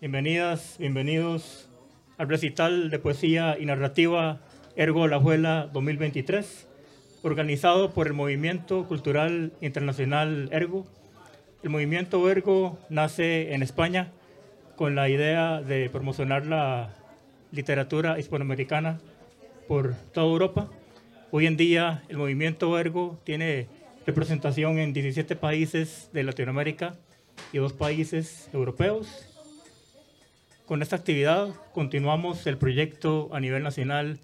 bienvenidas, bienvenidos al recital de poesía y narrativa Ergo La Juela 2023, organizado por el Movimiento Cultural Internacional Ergo. El movimiento Ergo nace en España con la idea de promocionar la literatura hispanoamericana por toda Europa. Hoy en día el movimiento Ergo tiene representación en 17 países de Latinoamérica y dos países europeos. Con esta actividad continuamos el proyecto a nivel nacional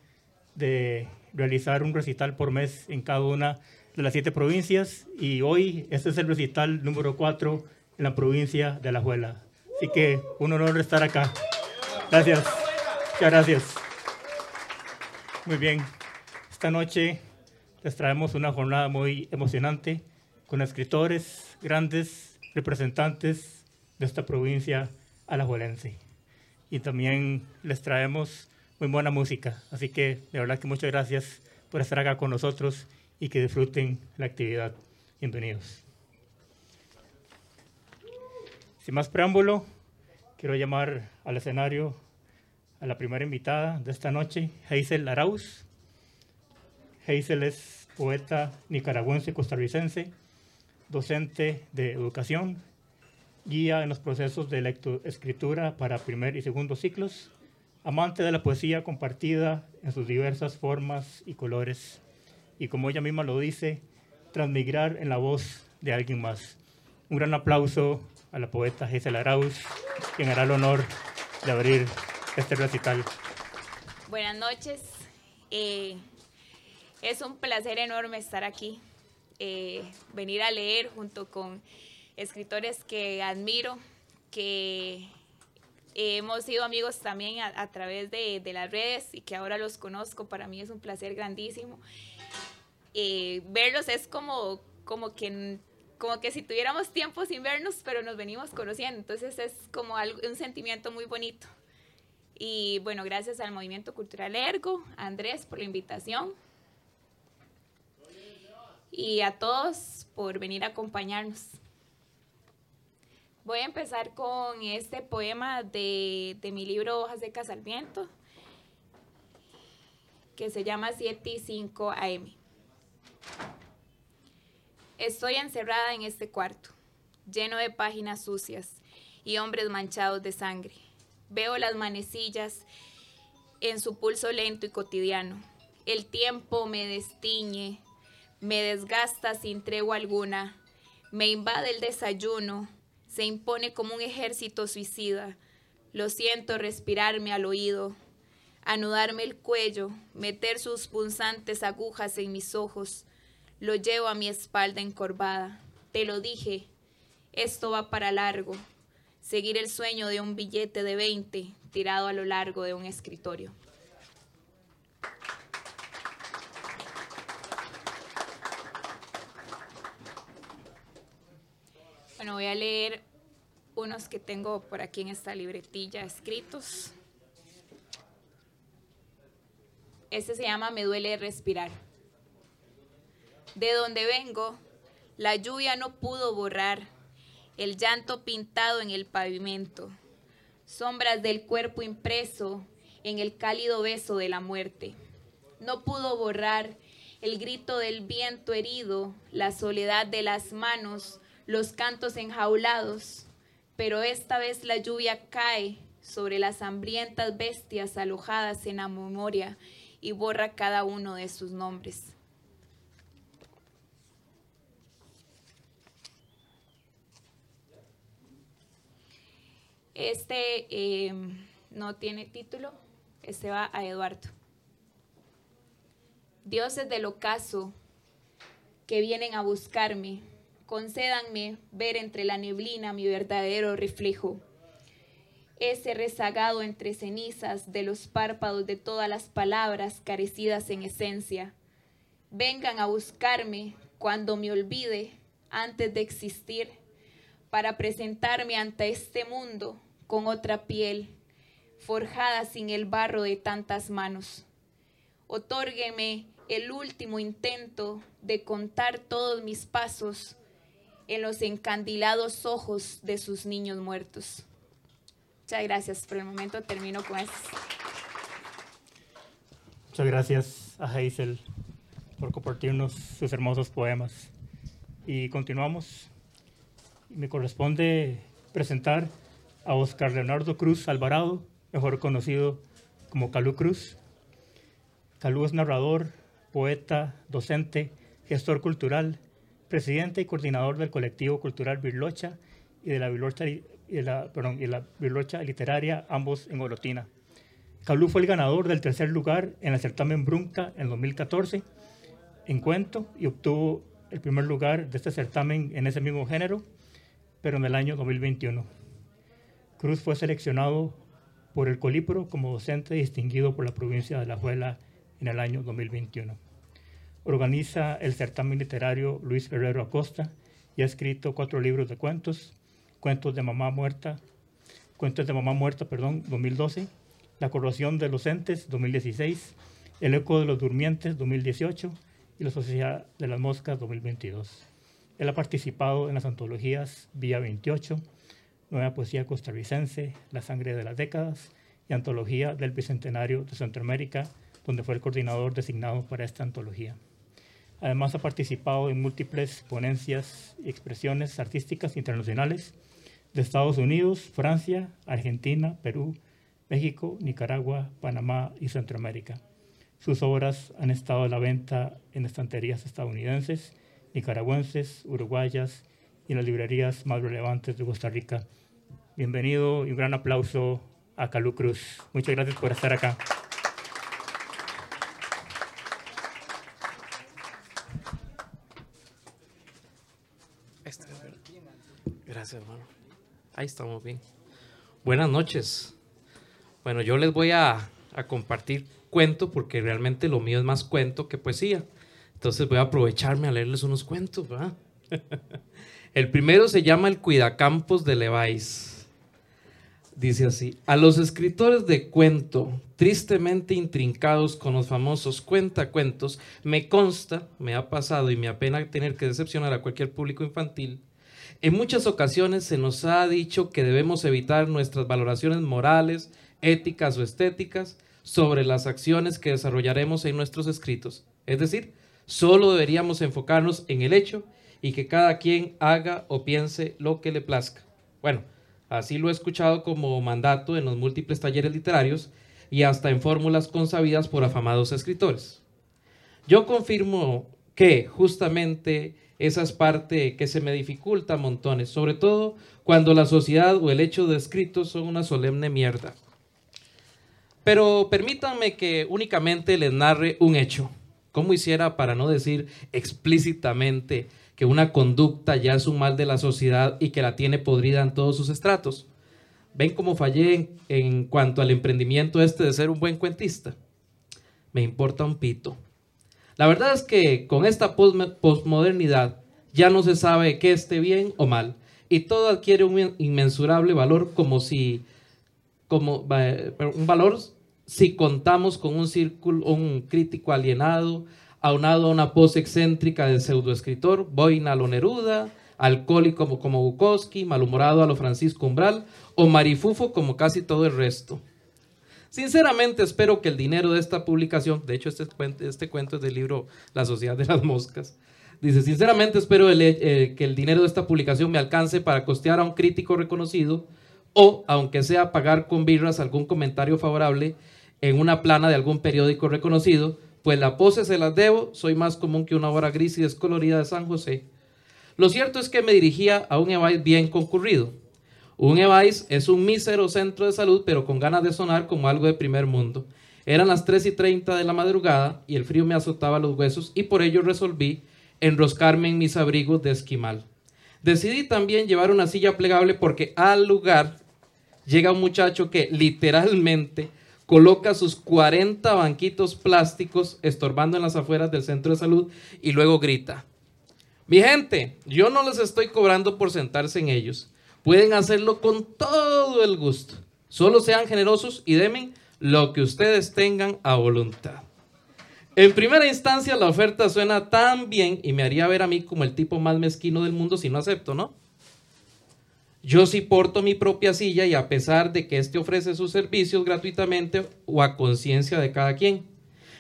de realizar un recital por mes en cada una de las siete provincias y hoy este es el recital número 4 en la provincia de Alajuela. Así que un honor estar acá. Gracias. Muchas gracias. Muy bien. Esta noche les traemos una jornada muy emocionante con escritores, grandes representantes de esta provincia alajuelense. Y también les traemos muy buena música. Así que de verdad que muchas gracias por estar acá con nosotros y que disfruten la actividad. Bienvenidos. Sin más preámbulo, quiero llamar al escenario a la primera invitada de esta noche, Hazel Arauz. Hazel es poeta nicaragüense costarricense, docente de educación, guía en los procesos de escritura para primer y segundo ciclos, amante de la poesía compartida en sus diversas formas y colores, y como ella misma lo dice, transmigrar en la voz de alguien más. Un gran aplauso a la poeta Gisela Arauz, quien hará el honor de abrir este recital. Buenas noches. Eh, es un placer enorme estar aquí, eh, venir a leer junto con escritores que admiro, que hemos sido amigos también a, través de, las redes y que ahora los conozco. Para mí es un placer grandísimo. Eh, verlos es como, como que como que si tuviéramos tiempo sin vernos, pero nos venimos conociendo. Entonces es como algo, un sentimiento muy bonito. Y bueno, gracias al Movimiento Cultural Ergo, Andrés por la invitación. Y a todos por venir a acompañarnos. Voy a empezar con este poema de, de mi libro Hojas de Casarmiento, que se llama 7 y 5 AM. Estoy encerrada en este cuarto, lleno de páginas sucias y hombres manchados de sangre. Veo las manecillas en su pulso lento y cotidiano. El tiempo me destiñe, me desgasta sin tregua alguna, me invade el desayuno, se impone como un ejército suicida. Lo siento respirarme al oído, anudarme el cuello, meter sus punzantes agujas en mis ojos, lo llevo a mi espalda encorvada. Te lo dije, esto va para largo. Seguir el sueño de un billete de 20 tirado a lo largo de un escritorio. Bueno, voy a leer unos que tengo por aquí en esta libretilla escritos. Este se llama Me duele respirar. De donde vengo, la lluvia no pudo borrar el llanto pintado en el pavimento, sombras del cuerpo impreso en el cálido beso de la muerte. No pudo borrar el grito del viento herido, la soledad de las manos, los cantos enjaulados, pero esta vez la lluvia cae sobre las hambrientas bestias alojadas en la memoria y borra cada uno de sus nombres. Este em, no tiene título, este va a Eduardo. Dioses del ocaso que vienen a buscarme, concédanme ver entre la neblina mi verdadero reflejo. Ese rezagado entre cenizas de los párpados de todas las palabras carecidas en esencia. Vengan a buscarme cuando me olvide antes de existir para presentarme ante este mundo con otra piel, forjada sin el barro de tantas manos. Otórgueme el último intento de contar todos mis pasos en los encandilados ojos de sus niños muertos. Muchas gracias. Por el momento termino con eso. Muchas gracias a Hazel por compartirnos sus hermosos poemas. Y continuamos. Me corresponde presentar a Oscar Leonardo Cruz Alvarado, mejor conocido como Calú Cruz. Calú es narrador, poeta, docente, gestor cultural, presidente y coordinador del colectivo cultural Birlocha y de la Birlocha, literaria, ambos en Orotina. Calú fue el ganador del tercer lugar en el certamen Brunca en 2014 en cuento y obtuvo el primer lugar de este certamen en ese mismo género, pero en el año 2021. Cruz fue seleccionado por el Colipro como docente distinguido por la provincia de La Juela en el año 2021. Organiza el certamen literario Luis Guerrero Acosta y ha escrito cuatro libros de cuentos, Cuentos de Mamá Muerta, Cuentos de Mamá Muerta, perdón, 2012, La corrosión de los entes, 2016, El eco de los durmientes, 2018 y La sociedad de las moscas, 2022. Él ha participado en las antologías Vía 28, Nueva Poesía Costarricense, La Sangre de las Décadas y Antología del Bicentenario de Centroamérica, donde fue el coordinador designado para esta antología. Además ha participado en múltiples ponencias y expresiones artísticas internacionales de Estados Unidos, Francia, Argentina, Perú, México, Nicaragua, Panamá y Centroamérica. Sus obras han estado a la venta en estanterías estadounidenses, nicaragüenses, uruguayas y en las librerías más relevantes de Costa Rica. Bienvenido y un gran aplauso a Calú Cruz. Muchas gracias por estar acá. Gracias, hermano. Ahí estamos bien. Buenas noches. Bueno, yo les voy a, compartir cuento porque realmente lo mío es más cuento que poesía. Entonces voy a aprovecharme a leerles unos cuentos. El primero se llama El Cuidacampos de Leváis. Dice así, a los escritores de cuento, tristemente intrincados con los famosos cuentacuentos, me consta, me ha pasado y me apena tener que decepcionar a cualquier público infantil, en muchas ocasiones se nos ha dicho que debemos evitar nuestras valoraciones morales, éticas o estéticas sobre las acciones que desarrollaremos en nuestros escritos. Es decir, solo deberíamos enfocarnos en el hecho y que cada quien haga o piense lo que le plazca. Bueno, así lo he escuchado como mandato en los múltiples talleres literarios y hasta en fórmulas consabidas por afamados escritores. Yo confirmo que justamente esa es parte que se me dificulta montones, sobre todo cuando la sociedad o el hecho de escrito son una solemne mierda. Pero permítanme que únicamente les narre un hecho, como hiciera para no decir explícitamente que una conducta ya es un mal de la sociedad y que la tiene podrida en todos sus estratos. ¿Ven cómo fallé en, en cuanto al emprendimiento este de ser un buen cuentista? Me importa un pito. La verdad es que con esta posmodernidad ya no se sabe qué esté bien o mal y todo adquiere un inmensurable valor como si como un valor si contamos con un círculo un crítico alienado aunado a una pose excéntrica de pseudoescritor, boina a lo Neruda, alcohólico como, como Bukowski, malhumorado a lo Francisco Umbral o marifufo como casi todo el resto. Sinceramente espero que el dinero de esta publicación, de hecho este, este cuento es del libro La Sociedad de las Moscas, dice, sinceramente espero eh, que el dinero de esta publicación me alcance para costear a un crítico reconocido o, aunque sea pagar con birras algún comentario favorable en una plana de algún periódico reconocido, pues la pose se las debo, soy más común que una obra gris y descolorida de San José. Lo cierto es que me dirigía a un Evais bien concurrido, un EVAIS es un mísero centro de salud, pero con ganas de sonar como algo de primer mundo. Eran las 3 y 30 de la madrugada y el frío me azotaba los huesos y por ello resolví enroscarme en mis abrigos de esquimal. Decidí también llevar una silla plegable porque al lugar llega un muchacho que literalmente coloca sus 40 banquitos plásticos estorbando en las afueras del centro de salud y luego grita, mi gente, yo no les estoy cobrando por sentarse en ellos. Pueden hacerlo con todo el gusto. Solo sean generosos y demen lo que ustedes tengan a voluntad. En primera instancia, la oferta suena tan bien y me haría ver a mí como el tipo más mezquino del mundo si no acepto, ¿no? Yo sí porto mi propia silla y a pesar de que éste ofrece sus servicios gratuitamente o a conciencia de cada quien.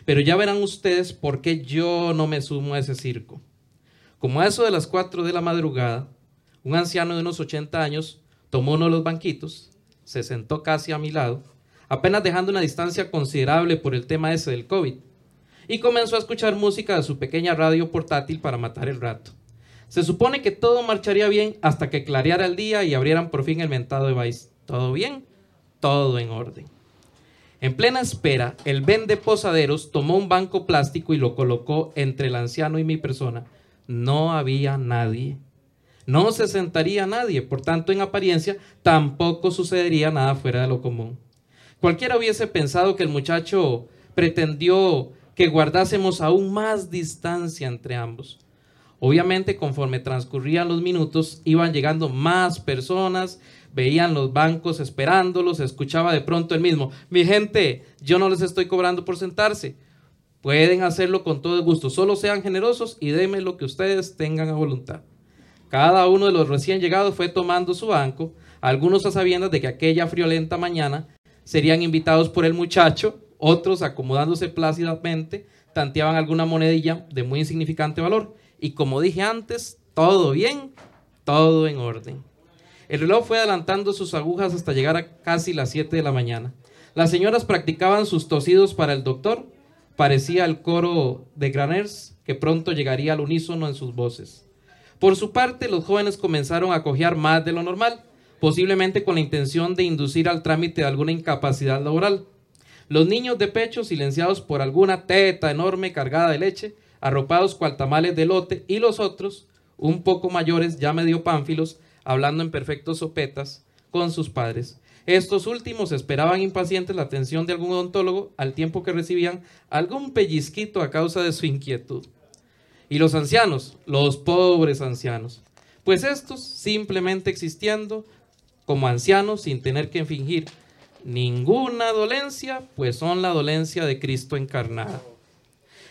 Pero ya verán ustedes por qué yo no me sumo a ese circo. Como a eso de las 4 de la madrugada, un anciano de unos 80 años tomó uno de los banquitos, se sentó casi a mi lado, apenas dejando una distancia considerable por el tema ese del COVID, y comenzó a escuchar música de su pequeña radio portátil para matar el rato. Se supone que todo marcharía bien hasta que clareara el día y abrieran por fin el mentado de Vice. ¿Todo bien? Todo en orden. En plena espera, el vende posaderos tomó un banco plástico y lo colocó entre el anciano y mi persona. No había nadie. No se sentaría nadie, por tanto, en apariencia, tampoco sucedería nada fuera de lo común. Cualquiera hubiese pensado que el muchacho pretendió que guardásemos aún más distancia entre ambos. Obviamente, conforme transcurrían los minutos, iban llegando más personas, veían los bancos esperándolos, escuchaba de pronto el mismo, mi gente, yo no les estoy cobrando por sentarse, pueden hacerlo con todo gusto, solo sean generosos y denme lo que ustedes tengan a voluntad. Cada uno de los recién llegados fue tomando su banco, algunos a sabiendas de que aquella friolenta mañana serían invitados por el muchacho, otros acomodándose plácidamente, tanteaban alguna monedilla de muy insignificante valor y como dije antes, todo bien, todo en orden. El reloj fue adelantando sus agujas hasta llegar a casi las 7 de la mañana. Las señoras practicaban sus tosidos para el doctor. Parecía el coro de Graners que pronto llegaría al unísono en sus voces. Por su parte, los jóvenes comenzaron a cojear más de lo normal, posiblemente con la intención de inducir al trámite de alguna incapacidad laboral. Los niños de pecho, silenciados por alguna teta enorme cargada de leche, arropados cual tamales de lote, y los otros, un poco mayores, ya medio pánfilos, hablando en perfectos sopetas con sus padres. Estos últimos esperaban impacientes la atención de algún odontólogo al tiempo que recibían algún pellizquito a causa de su inquietud. Y los ancianos, los pobres ancianos, pues estos simplemente existiendo como ancianos sin tener que fingir ninguna dolencia, pues son la dolencia de Cristo encarnada.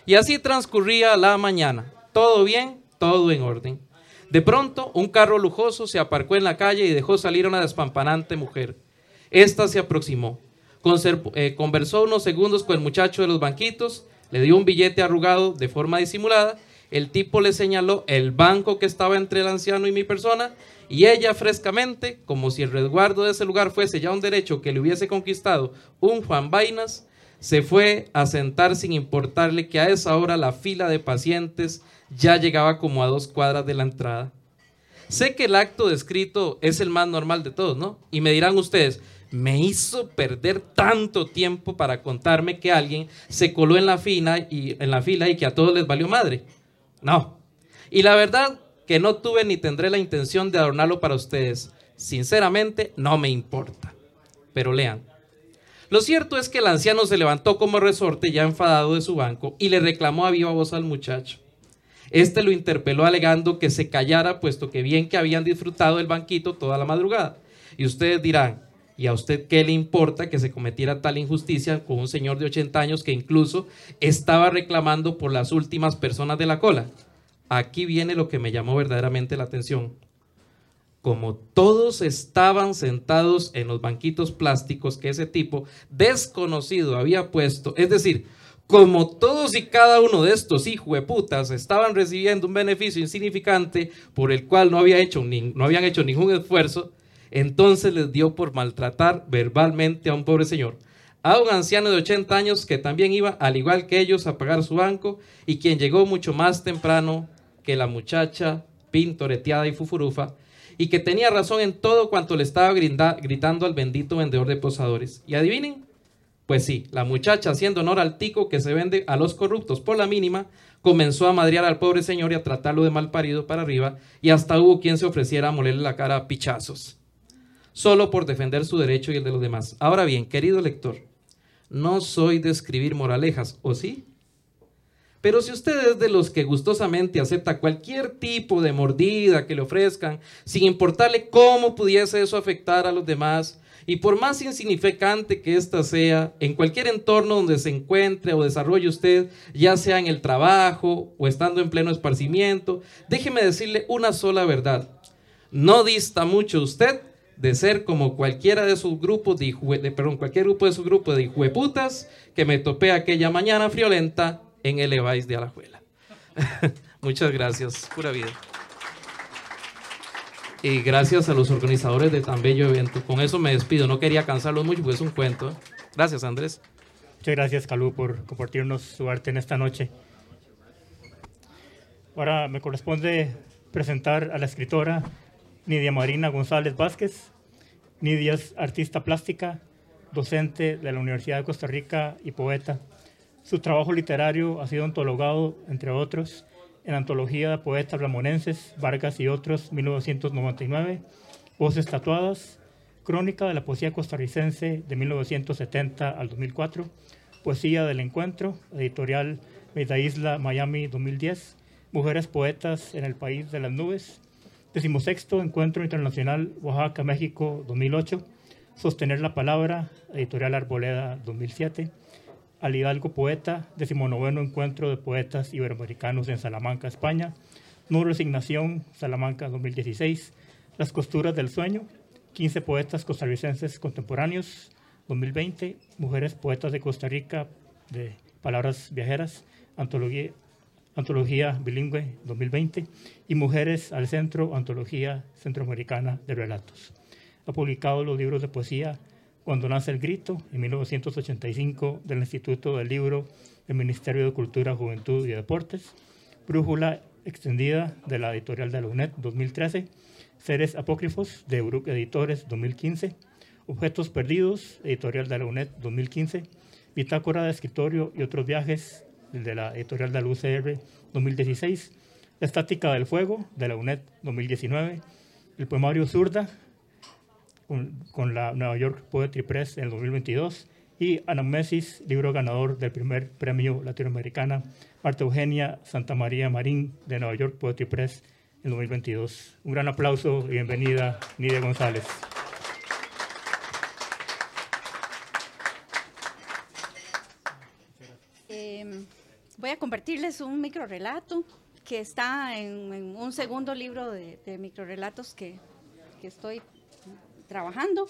Y así transcurría la mañana. Todo bien, todo en orden. De pronto, un carro lujoso se aparcó en la calle y dejó salir a una despampanante mujer. Esta se aproximó. Eh, conversó unos segundos con el muchacho de los banquitos, le dio un billete arrugado de forma disimulada. El tipo le señaló el banco que estaba entre el anciano y mi persona y ella frescamente, como si el resguardo de ese lugar fuese ya un derecho que le hubiese conquistado un Juan Vainas, se fue a sentar sin importarle que a esa hora la fila de pacientes ya llegaba como a dos cuadras de la entrada. Sé que el acto descrito es el más normal de todos, ¿no? Y me dirán ustedes, me hizo perder tanto tiempo para contarme que alguien se coló en la, fila y, en la fila y que a todos les valió madre. No. Y la verdad que no tuve ni tendré la intención de adornarlo para ustedes. Sinceramente, no me importa. Pero lean. Lo cierto es que el anciano se levantó como resorte ya enfadado de su banco y le reclamó a viva voz al muchacho. Este lo interpeló alegando que se callara, puesto que bien que habían disfrutado el banquito toda la madrugada. Y ustedes dirán, ¿y a usted qué le importa que se cometiera tal injusticia con un señor de 80 años que incluso estaba reclamando por las últimas personas de la cola? Aquí viene lo que me llamó verdaderamente la atención como todos estaban sentados en los banquitos plásticos que ese tipo desconocido había puesto, es decir, como todos y cada uno de estos putas estaban recibiendo un beneficio insignificante por el cual no, había hecho no habían hecho ningún esfuerzo, entonces les dio por maltratar verbalmente a un pobre señor, a un anciano de 80 años que también iba, al igual que ellos, a pagar su banco y quien llegó mucho más temprano que la muchacha pintoreteada y fufurufa, y que tenía razón en todo cuanto le estaba gritando al bendito vendedor de posadores. Y adivinen, pues sí, la muchacha, haciendo honor al tico que se vende a los corruptos por la mínima, comenzó a madrear al pobre señor y a tratarlo de mal parido para arriba, y hasta hubo quien se ofreciera a molerle la cara a pichazos, solo por defender su derecho y el de los demás. Ahora bien, querido lector, no soy de escribir moralejas, ¿o sí? Pero si usted es de los que gustosamente acepta cualquier tipo de mordida que le ofrezcan, sin importarle cómo pudiese eso afectar a los demás, y por más insignificante que ésta sea, en cualquier entorno donde se encuentre o desarrolle usted, ya sea en el trabajo o estando en pleno esparcimiento, déjeme decirle una sola verdad. No dista mucho usted de ser como cualquiera de sus grupos de, de perdón, cualquier grupo de su grupo de hijueputas que me topé aquella mañana friolenta en el Evais de Alajuela. Muchas gracias, pura vida. Y gracias a los organizadores de tan bello evento. Con eso me despido. No quería cansarlos mucho, pues es un cuento. Gracias, Andrés. Muchas gracias, Calú, por compartirnos su arte en esta noche. Ahora me corresponde presentar a la escritora Nidia Marina González Vázquez. Nidia es artista plástica, docente de la Universidad de Costa Rica y poeta. Su trabajo literario ha sido antologado, entre otros, en Antología de Poetas Ramonenses, Vargas y otros, 1999, Voces Tatuadas, Crónica de la Poesía Costarricense de 1970 al 2004, Poesía del Encuentro, editorial Meida Isla, Miami, 2010, Mujeres Poetas en el País de las Nubes, decimosexto Encuentro Internacional Oaxaca, México, 2008, Sostener la Palabra, editorial Arboleda, 2007, al Hidalgo Poeta, decimonoveno Encuentro de Poetas Iberoamericanos en Salamanca, España, No Resignación, Salamanca 2016, Las Costuras del Sueño, 15 Poetas Costarricenses Contemporáneos, 2020, Mujeres Poetas de Costa Rica, de Palabras Viajeras, Antología, Antología Bilingüe 2020, y Mujeres al Centro, Antología Centroamericana de Relatos. Ha publicado los libros de poesía cuando nace el grito, en 1985, del Instituto del Libro del Ministerio de Cultura, Juventud y Deportes, Brújula Extendida de la editorial de la UNED 2013, Seres Apócrifos de Uruk Editores 2015, Objetos Perdidos, editorial de la UNED 2015, Bitácora de Escritorio y otros viajes de la editorial de la UCR 2016, La Estática del Fuego de la UNED 2019, el poemario Zurda con, la Nueva York Poetry Press en el 2022 y Anamnesis, libro ganador del primer premio latinoamericana, Marta Eugenia Santa María Marín de Nueva York Poetry Press en 2022. Un gran aplauso y bienvenida, Nidia González. Em, voy a compartirles un microrelato que está en, un segundo libro de, de microrelatos que, que estoy trabajando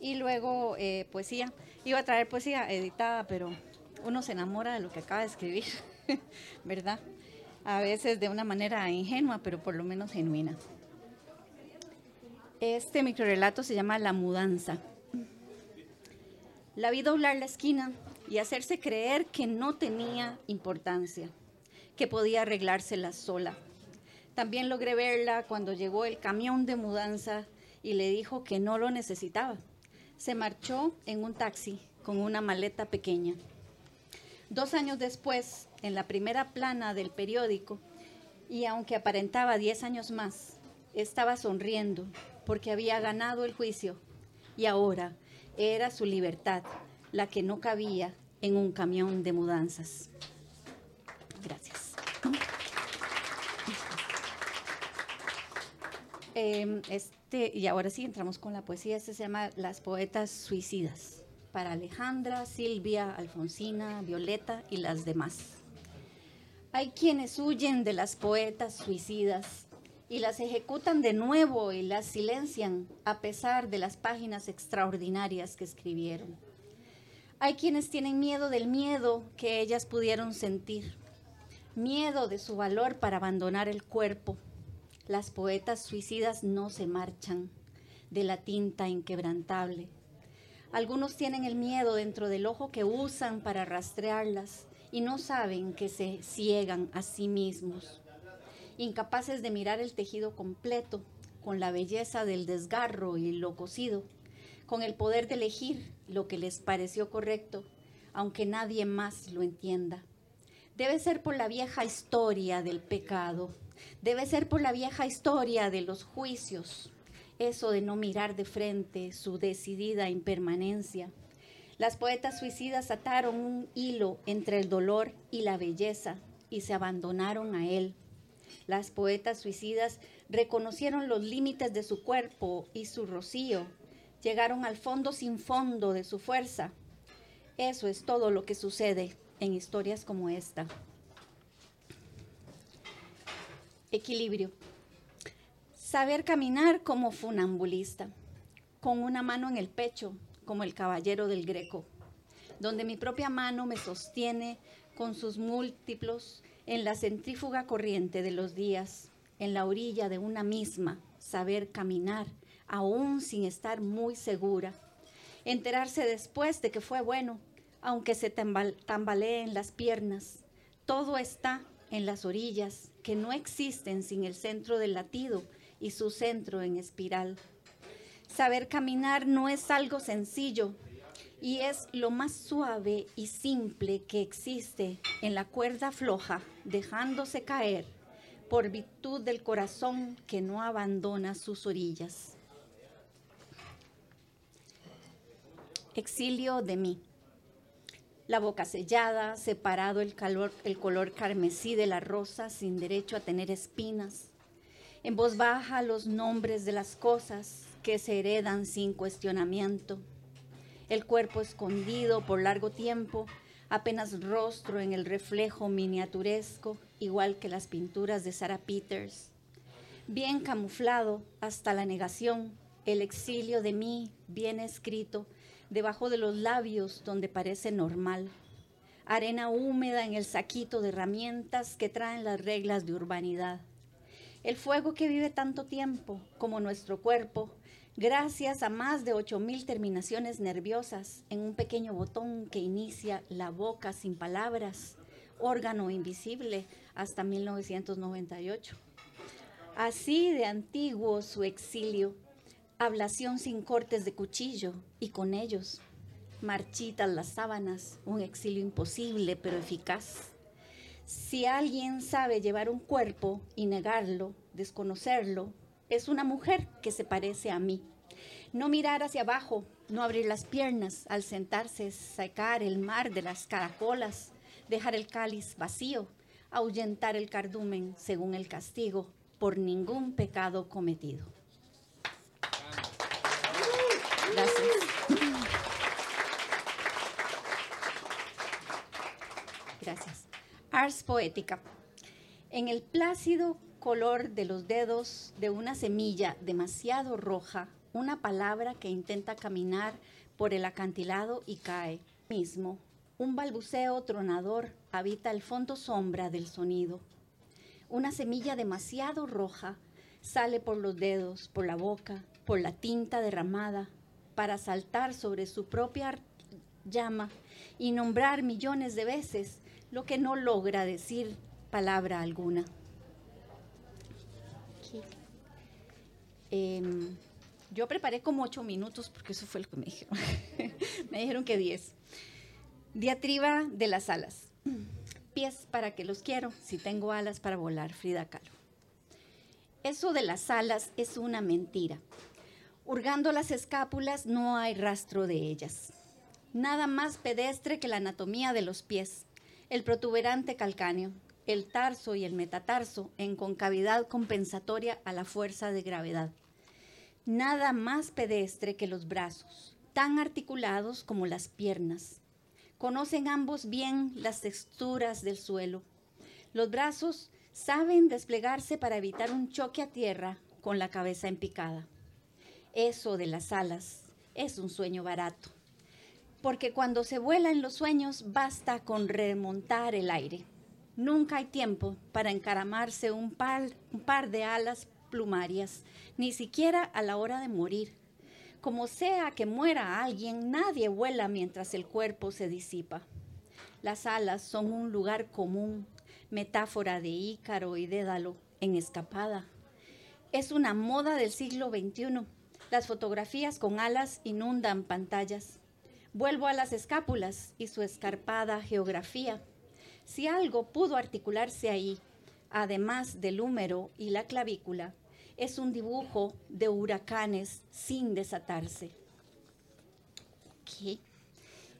y luego eh, poesía. Iba a traer poesía editada, pero uno se enamora de lo que acaba de escribir, ¿verdad? A veces de una manera ingenua, pero por lo menos genuina. Este microrelato se llama La mudanza. La vi doblar la esquina y hacerse creer que no tenía importancia, que podía arreglársela sola. También logré verla cuando llegó el camión de mudanza y le dijo que no lo necesitaba. Se marchó en un taxi con una maleta pequeña. Dos años después, en la primera plana del periódico, y aunque aparentaba diez años más, estaba sonriendo porque había ganado el juicio y ahora era su libertad la que no cabía en un camión de mudanzas. Gracias. Em, este, y ahora sí entramos con la poesía. Este se llama Las Poetas Suicidas, para Alejandra, Silvia, Alfonsina, Violeta y las demás. Hay quienes huyen de las poetas suicidas y las ejecutan de nuevo y las silencian a pesar de las páginas extraordinarias que escribieron. Hay quienes tienen miedo del miedo que ellas pudieron sentir, miedo de su valor para abandonar el cuerpo las poetas suicidas no se marchan de la tinta inquebrantable. Algunos tienen el miedo dentro del ojo que usan para rastrearlas y no saben que se ciegan a sí mismos. Incapaces de mirar el tejido completo, con la belleza del desgarro y lo cosido, con el poder de elegir lo que les pareció correcto, aunque nadie más lo entienda. Debe ser por la vieja historia del pecado, Debe ser por la vieja historia de los juicios, eso de no mirar de frente su decidida impermanencia. Las poetas suicidas ataron un hilo entre el dolor y la belleza y se abandonaron a él. Las poetas suicidas reconocieron los límites de su cuerpo y su rocío, llegaron al fondo sin fondo de su fuerza. Eso es todo lo que sucede en historias como esta. Equilibrio. Saber caminar como funambulista, con una mano en el pecho, como el caballero del Greco, donde mi propia mano me sostiene con sus múltiplos en la centrífuga corriente de los días, en la orilla de una misma, saber caminar, aún sin estar muy segura. Enterarse después de que fue bueno, aunque se tambaleen las piernas. Todo está en las orillas, que no existen sin el centro del latido y su centro en espiral. Saber caminar no es algo sencillo y es lo más suave y simple que existe en la cuerda floja, dejándose caer por virtud del corazón que no abandona sus orillas. Exilio de mí. La boca sellada, separado el, calor, el color carmesí de la rosa sin derecho a tener espinas. En voz baja los nombres de las cosas que se heredan sin cuestionamiento. El cuerpo escondido por largo tiempo, apenas rostro en el reflejo miniaturesco, igual que las pinturas de Sarah Peters. Bien camuflado hasta la negación, el exilio de mí, bien escrito, debajo de los labios donde parece normal. Arena húmeda en el saquito de herramientas que traen las reglas de urbanidad. El fuego que vive tanto tiempo como nuestro cuerpo, gracias a más de 8.000 terminaciones nerviosas en un pequeño botón que inicia la boca sin palabras, órgano invisible hasta 1998. Así de antiguo su exilio, ablación sin cortes de cuchillo y con ellos marchitas las sábanas, un exilio imposible pero eficaz. Si alguien sabe llevar un cuerpo y negarlo, desconocerlo, es una mujer que se parece a mí. No mirar hacia abajo, no abrir las piernas, al sentarse sacar el mar de las caracolas, dejar el cáliz vacío, ahuyentar el cardumen según el castigo por ningún pecado cometido. Gracias. Gracias. Ars Poética. En el plácido color de los dedos de una semilla demasiado roja, una palabra que intenta caminar por el acantilado y cae mismo. Un balbuceo tronador habita el fondo sombra del sonido. Una semilla demasiado roja sale por los dedos, por la boca, por la tinta derramada, para saltar sobre su propia llama y nombrar millones de veces lo que no logra decir palabra alguna. Em, yo preparé como ocho minutos porque eso fue lo que me dijeron. me dijeron que diez. Diatriba de las alas. Pies para que los quiero, si tengo alas para volar, Frida Kahlo. Eso de las alas es una mentira. Hurgando las escápulas no hay rastro de ellas. Nada más pedestre que la anatomía de los pies, el protuberante calcáneo, el tarso y el metatarso en concavidad compensatoria a la fuerza de gravedad. Nada más pedestre que los brazos, tan articulados como las piernas. Conocen ambos bien las texturas del suelo. Los brazos saben desplegarse para evitar un choque a tierra con la cabeza en picada. Eso de las alas es un sueño barato, porque cuando se vuela en los sueños basta con remontar el aire. Nunca hay tiempo para encaramarse un par, de alas plumarias, ni siquiera a la hora de morir. Como sea que muera alguien, nadie vuela mientras el cuerpo se disipa. Las alas son un lugar común, metáfora de Ícaro y Dédalo en escapada. Es una moda del siglo XXI las fotografías con alas inundan pantallas. Vuelvo a las escápulas y su escarpada geografía. Si algo pudo articularse ahí, además del húmero y la clavícula, es un dibujo de huracanes sin desatarse.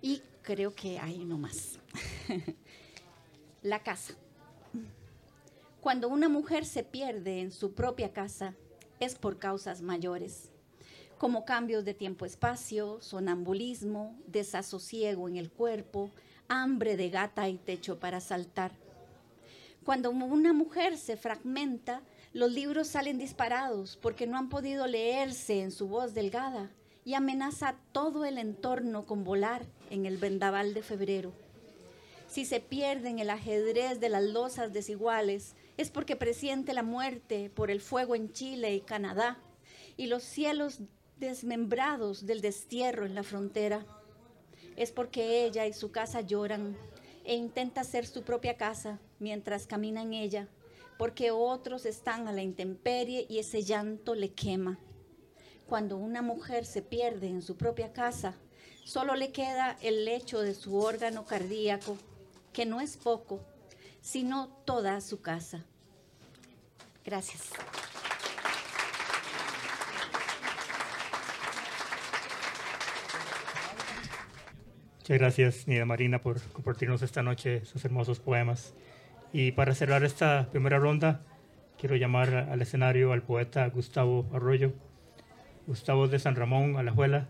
Y creo que hay uno más. la casa. Cuando una mujer se pierde en su propia casa, es por causas mayores como cambios de tiempo-espacio, sonambulismo, desasosiego en el cuerpo, hambre de gata y techo para saltar. Cuando una mujer se fragmenta, Los libros salen disparados porque no han podido leerse en su voz delgada y amenaza todo el entorno con volar en el vendaval de febrero. Si se pierde en el ajedrez de las losas desiguales, es porque presiente la muerte por el fuego en Chile y Canadá y los cielos desmembrados del destierro en la frontera. Es porque ella y su casa lloran e intenta ser su propia casa mientras camina en ella porque otros están a la intemperie y ese llanto le quema. Cuando una mujer se pierde en su propia casa, solo le queda el lecho de su órgano cardíaco, que no es poco, sino toda su casa. Gracias. Muchas gracias, Nida Marina, por compartirnos esta noche sus hermosos poemas. Y para cerrar esta primera ronda, quiero llamar al escenario al poeta Gustavo Arroyo. Gustavo de San Ramón, Alajuela,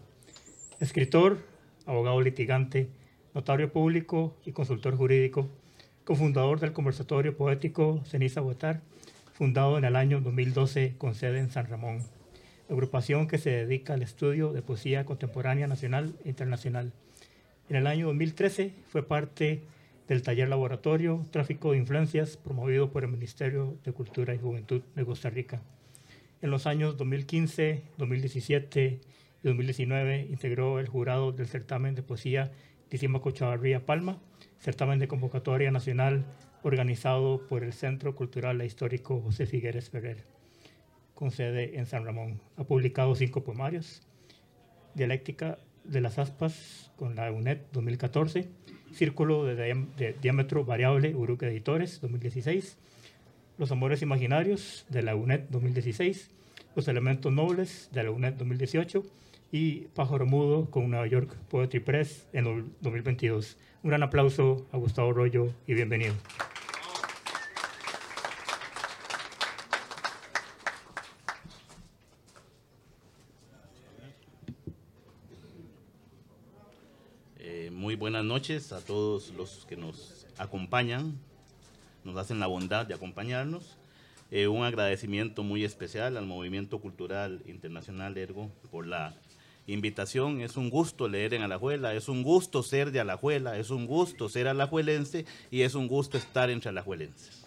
escritor, abogado litigante, notario público y consultor jurídico, cofundador del conversatorio poético Ceniza Botar, fundado en el año 2012 con sede en San Ramón, agrupación que se dedica al estudio de poesía contemporánea nacional e internacional. En el año 2013 fue parte del taller laboratorio Tráfico de Influencias promovido por el Ministerio de Cultura y Juventud de Costa Rica. En los años 2015, 2017 y 2019 integró el jurado del certamen de poesía Tísima Cochavarría Palma, certamen de convocatoria nacional organizado por el Centro Cultural e Histórico José Figueres Ferrer, con sede en San Ramón. Ha publicado cinco poemarios, Dialéctica de las Aspas con la UNED 2014, Círculo de, Diámetro Variable, Uruque Editores, 2016. Los Amores Imaginarios, de la UNED 2016. Los Elementos Nobles, de la UNED 2018. Y Pájaro Mudo, con Nueva York Poetry Press, en 2022. Un gran aplauso a Gustavo Rollo y bienvenido. buenas noches a todos los que nos acompañan, nos hacen la bondad de acompañarnos. Eh, un agradecimiento muy especial al Movimiento Cultural Internacional Ergo por la invitación. Es un gusto leer en Alajuela, es un gusto ser de Alajuela, es un gusto ser alajuelense y es un gusto estar entre alajuelenses.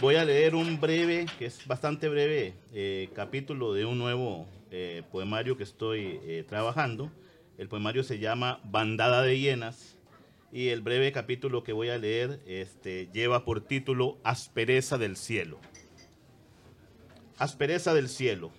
Voy a leer un breve, que es bastante breve, eh, capítulo de un nuevo eh, poemario que estoy eh, trabajando. El poemario se llama Bandada de Hienas y el breve capítulo que voy a leer este, lleva por título Aspereza del cielo. Aspereza del cielo.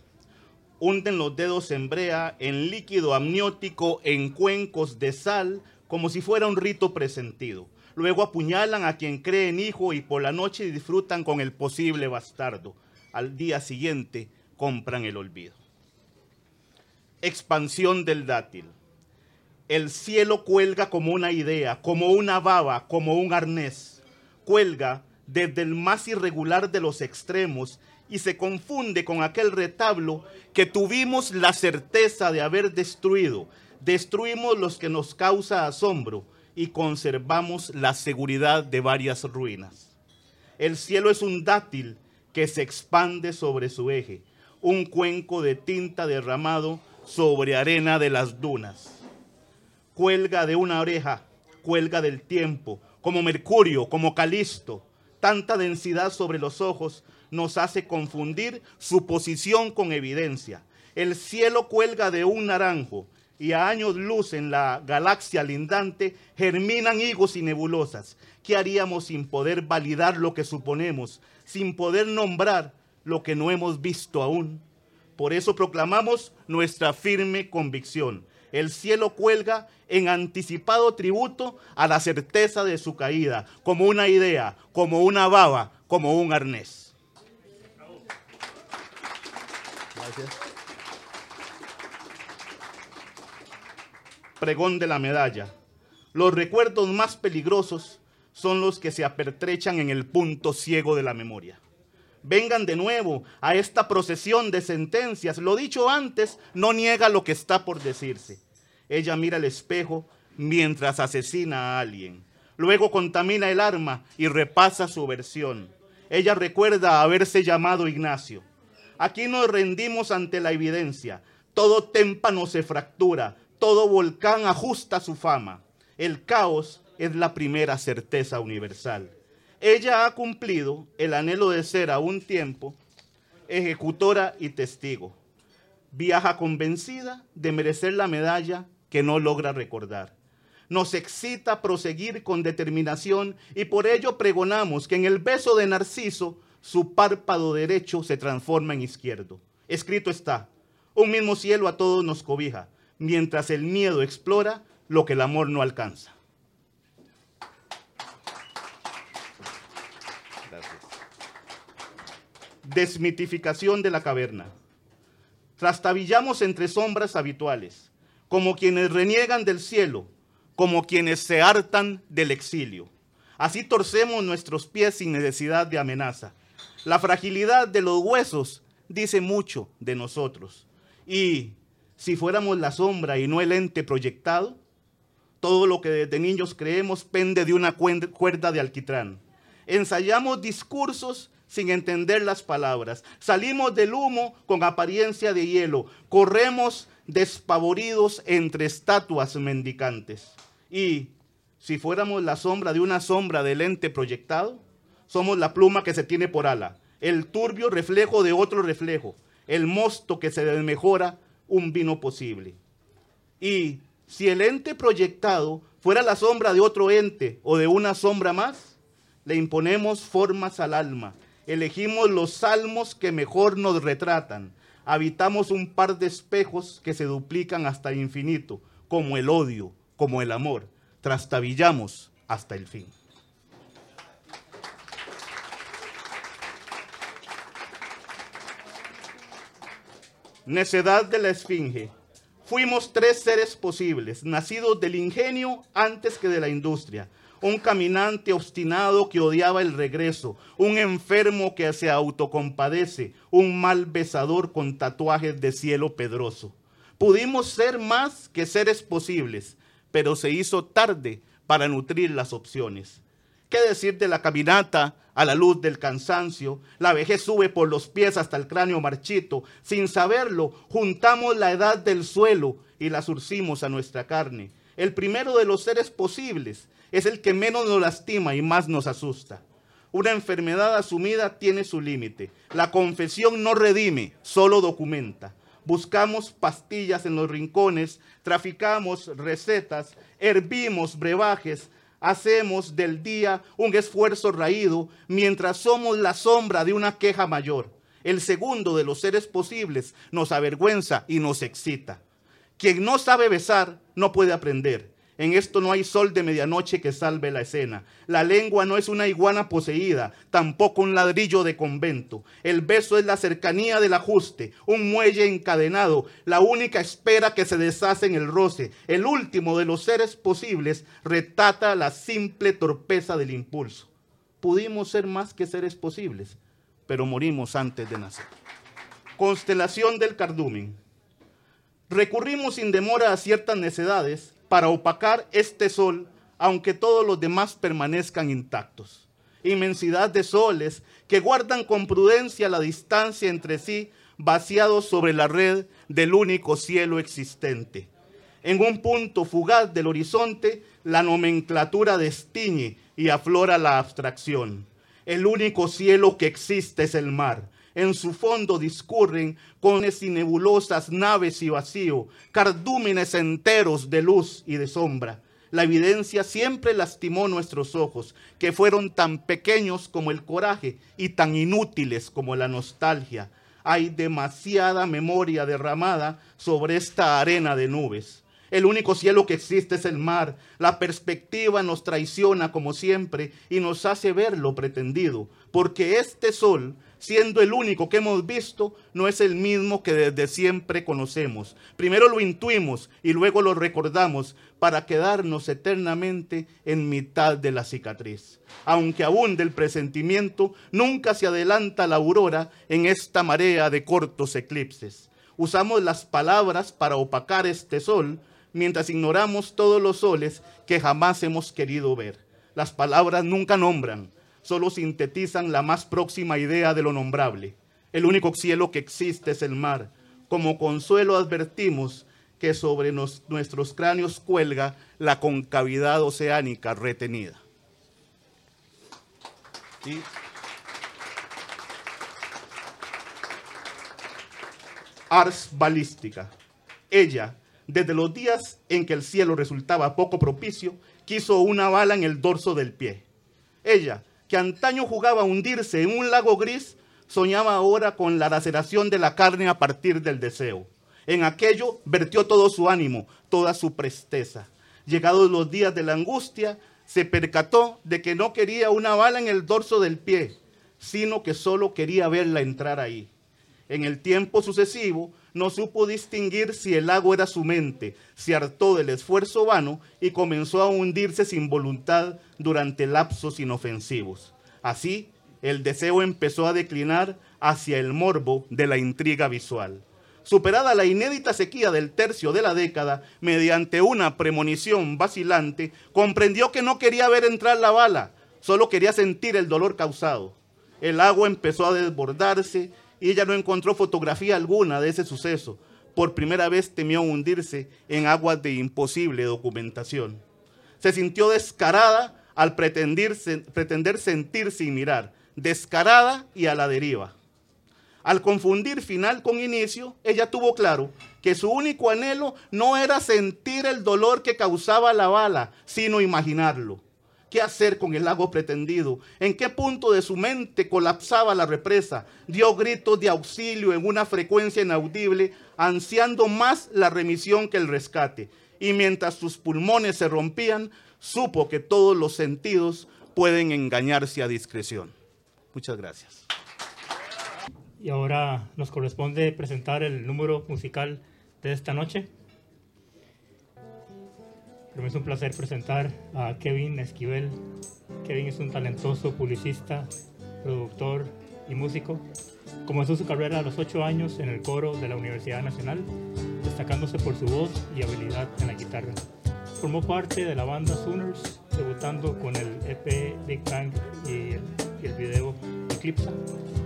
Hunden los dedos en brea, en líquido amniótico, en cuencos de sal, como si fuera un rito presentido. Luego apuñalan a quien cree en hijo y por la noche disfrutan con el posible bastardo. Al día siguiente compran el olvido expansión del dátil. El cielo cuelga como una idea, como una baba, como un arnés. Cuelga desde el más irregular de los extremos y se confunde con aquel retablo que tuvimos la certeza de haber destruido. Destruimos los que nos causa asombro y conservamos la seguridad de varias ruinas. El cielo es un dátil que se expande sobre su eje, un cuenco de tinta derramado sobre arena de las dunas. Cuelga de una oreja, cuelga del tiempo, como Mercurio, como Calisto. Tanta densidad sobre los ojos nos hace confundir su posición con evidencia. El cielo cuelga de un naranjo y a años luz en la galaxia lindante germinan higos y nebulosas. ¿Qué haríamos sin poder validar lo que suponemos, sin poder nombrar lo que no hemos visto aún? Por eso proclamamos nuestra firme convicción. El cielo cuelga en anticipado tributo a la certeza de su caída, como una idea, como una baba, como un arnés. Pregón de la medalla. Los recuerdos más peligrosos son los que se apertrechan en el punto ciego de la memoria vengan de nuevo a esta procesión de sentencias. Lo dicho antes no niega lo que está por decirse. Ella mira el espejo mientras asesina a alguien. luego contamina el arma y repasa su versión. Ella recuerda haberse llamado Ignacio. Aquí nos rendimos ante la evidencia. Todo témpano se fractura, todo volcán ajusta su fama. El caos es la primera certeza universal. Ella ha cumplido el anhelo de ser a un tiempo ejecutora y testigo. Viaja convencida de merecer la medalla que no logra recordar. Nos excita proseguir con determinación y por ello pregonamos que en el beso de Narciso su párpado derecho se transforma en izquierdo. Escrito está, un mismo cielo a todos nos cobija, mientras el miedo explora lo que el amor no alcanza. Desmitificación de la caverna. Trastabillamos entre sombras habituales, como quienes reniegan del cielo, como quienes se hartan del exilio. Así torcemos nuestros pies sin necesidad de amenaza. La fragilidad de los huesos dice mucho de nosotros. Y si fuéramos la sombra y no el ente proyectado, todo lo que desde niños creemos pende de una cuerda de alquitrán. Ensayamos discursos sin entender las palabras. Salimos del humo con apariencia de hielo. Corremos despavoridos entre estatuas mendicantes. Y si fuéramos la sombra de una sombra del ente proyectado, somos la pluma que se tiene por ala, el turbio reflejo de otro reflejo, el mosto que se desmejora un vino posible. Y si el ente proyectado fuera la sombra de otro ente o de una sombra más, le imponemos formas al alma, elegimos los salmos que mejor nos retratan, habitamos un par de espejos que se duplican hasta el infinito, como el odio, como el amor, trastabillamos hasta el fin. Necedad de la Esfinge. Fuimos tres seres posibles, nacidos del ingenio antes que de la industria. Un caminante obstinado que odiaba el regreso, un enfermo que se autocompadece, un mal besador con tatuajes de cielo pedroso. Pudimos ser más que seres posibles, pero se hizo tarde para nutrir las opciones. ¿Qué decir de la caminata a la luz del cansancio? La vejez sube por los pies hasta el cráneo marchito. Sin saberlo, juntamos la edad del suelo y la surcimos a nuestra carne. El primero de los seres posibles es el que menos nos lastima y más nos asusta. Una enfermedad asumida tiene su límite. La confesión no redime, solo documenta buscamos pastillas en los rincones, traficamos recetas, hervimos brebajes, hacemos del día un esfuerzo raído mientras somos la sombra de una queja mayor. El segundo de los seres posibles nos avergüenza y nos excita. Quien no sabe besar no puede aprender. En esto no hay sol de medianoche que salve la escena. La lengua no es una iguana poseída, tampoco un ladrillo de convento. El beso es la cercanía del ajuste, un muelle encadenado, la única espera que se deshace en el roce. El último de los seres posibles retata la simple torpeza del impulso. Pudimos ser más que seres posibles, pero morimos antes de nacer. Constelación del cardumen. Recurrimos sin demora a ciertas necedades para opacar este sol, aunque todos los demás permanezcan intactos. Inmensidad de soles que guardan con prudencia la distancia entre sí, vaciados sobre la red del único cielo existente. En un punto fugaz del horizonte, la nomenclatura destiñe y aflora la abstracción. El único cielo que existe es el mar, en su fondo discurren cones y nebulosas naves y vacío, cardúmenes enteros de luz y de sombra. La evidencia siempre lastimó nuestros ojos, que fueron tan pequeños como el coraje y tan inútiles como la nostalgia. Hay demasiada memoria derramada sobre esta arena de nubes. El único cielo que existe es el mar. La perspectiva nos traiciona como siempre y nos hace ver lo pretendido, porque este sol siendo el único que hemos visto, no es el mismo que desde siempre conocemos. Primero lo intuimos y luego lo recordamos para quedarnos eternamente en mitad de la cicatriz. Aunque abunde el presentimiento, nunca se adelanta la aurora en esta marea de cortos eclipses. Usamos las palabras para opacar este sol, mientras ignoramos todos los soles que jamás hemos querido ver. Las palabras nunca nombran, solo sintetizan la más próxima idea de lo nombrable. El único cielo que existe es el mar. Como consuelo advertimos que sobre nuestros cráneos cuelga la concavidad oceánica retenida. Ars balística. Ella, desde los días en que el cielo resultaba poco propicio, quiso una bala en el dorso del pie. Ella, que antaño jugaba a hundirse en un lago gris, soñaba ahora con la laceración de la carne a partir del deseo. En aquello vertió todo su ánimo, toda su presteza. Llegados los días de la angustia, se percató de que no quería una bala en el dorso del pie, sino que solo quería verla entrar ahí. En el tiempo sucesivo, no supo distinguir si el lago era su mente, se hartó del esfuerzo vano y comenzó a hundirse sin voluntad durante lapsos inofensivos. Así, el deseo empezó a declinar hacia el morbo de la intriga visual. Superada la inédita sequía del tercio de la década, mediante una premonición vacilante, comprendió que no quería ver entrar la bala, solo quería sentir el dolor causado. El agua empezó a desbordarse y ella no encontró fotografía alguna de ese suceso. Por primera vez temió hundirse en aguas de imposible documentación. Se sintió descarada al pretender, pretender sentir sin mirar, descarada y a la deriva. Al confundir final con inicio, ella tuvo claro que su único anhelo no era sentir el dolor que causaba la bala, sino imaginarlo qué hacer con el lago pretendido, en qué punto de su mente colapsaba la represa, dio gritos de auxilio en una frecuencia inaudible, ansiando más la remisión que el rescate. Y mientras sus pulmones se rompían, supo que todos los sentidos pueden engañarse a discreción. Muchas gracias. Y ahora nos corresponde presentar el número musical de esta noche. Pero es un placer presentar a Kevin Esquivel. Kevin es un talentoso publicista, productor y músico. Comenzó su carrera a los 8 años en el coro de la Universidad Nacional, destacándose por su voz y habilidad en la guitarra. Formó parte de la banda Sooners, debutando con el EP Big Bang y el, video Eclipse.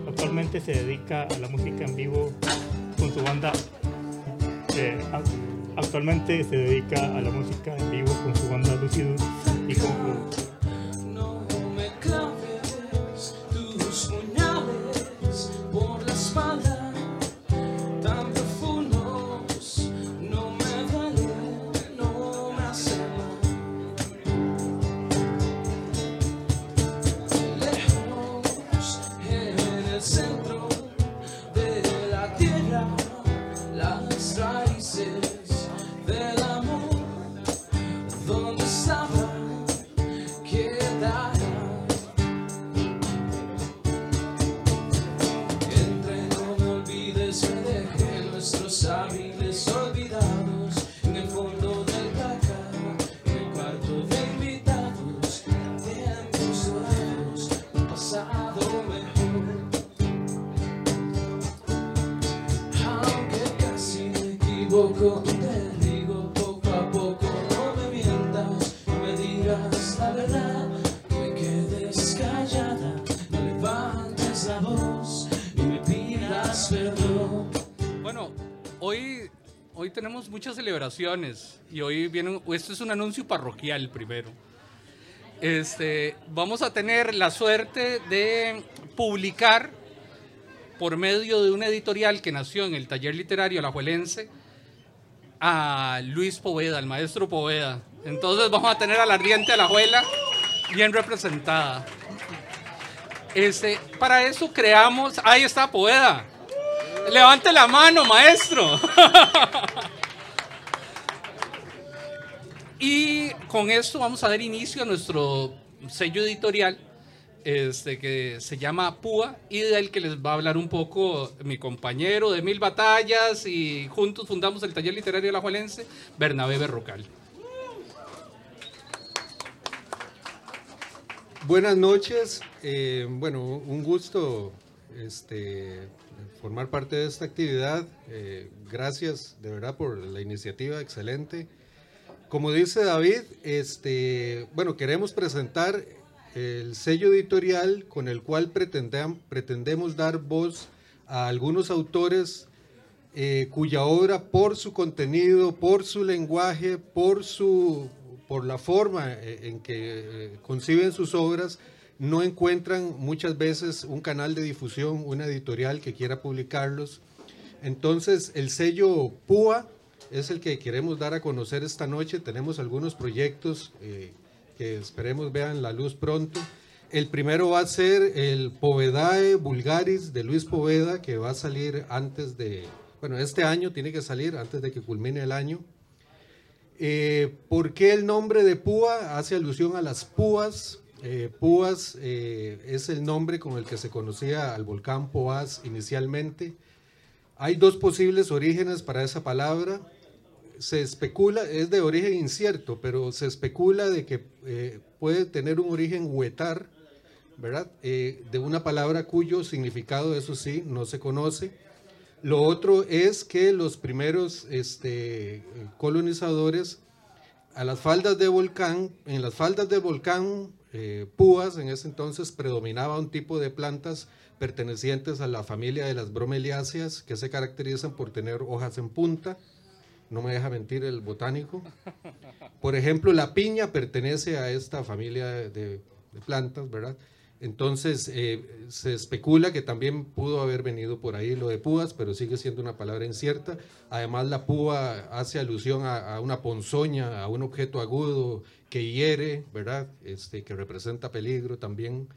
Actualmente se dedica a la música en vivo con su banda eh, Actualmente se dedica a la música en vivo con su banda Lucidus y con muchas celebraciones y hoy viene, esto es un anuncio parroquial primero. Este, vamos a tener la suerte de publicar por medio de una editorial que nació en el taller literario alajuelense a Luis Poveda, al maestro Poveda. Entonces vamos a tener a la ardiente Alajuela bien representada. Este, para eso creamos, ahí está Poveda. Levante la mano, maestro. Y con esto vamos a dar inicio a nuestro sello editorial este, que se llama PUA y del que les va a hablar un poco mi compañero de Mil Batallas y juntos fundamos el taller literario de la Bernabé Berrocal. Buenas noches, eh, bueno, un gusto este, formar parte de esta actividad. Eh, gracias de verdad por la iniciativa, excelente. como dice David, este, bueno, queremos presentar el sello editorial con el cual pretendemos dar voz a algunos autores eh, cuya obra por su contenido, por su lenguaje, por, su, por la forma eh, en que conciben sus obras, no encuentran muchas veces un canal de difusión, una editorial que quiera publicarlos. Entonces, el sello PUA es el que queremos dar a conocer esta noche. Tenemos algunos proyectos que esperemos vean la luz pronto. El primero va a ser el Povedae Vulgaris de Luis Poveda, que va a salir antes de, bueno, este año tiene que salir antes de que culmine el año. Eh, ¿Por qué el nombre de Púa? Hace alusión a las púas. Eh, púas eh, es el nombre con el que se conocía al volcán Poás inicialmente. Hay dos posibles orígenes para esa palabra se especula, es de origen incierto, pero se especula de que eh, puede tener un origen huetar, ¿verdad? Eh, de una palabra cuyo significado, eso sí, no se conoce. Lo otro es que los primeros este, colonizadores a las faldas de volcán, en las faldas del volcán eh, Púas, en ese entonces predominaba un tipo de plantas pertenecientes a la familia de las bromeliáceas que se caracterizan por tener hojas en punta, no me deja mentir el botánico. Por ejemplo, la piña pertenece a esta familia de, plantas, ¿verdad? Entonces, eh, se especula que también pudo haber venido por ahí lo de púas, pero sigue siendo una palabra incierta. Además, la púa hace alusión a, una ponzoña, a un objeto agudo que hiere, ¿verdad? Este, que representa peligro también.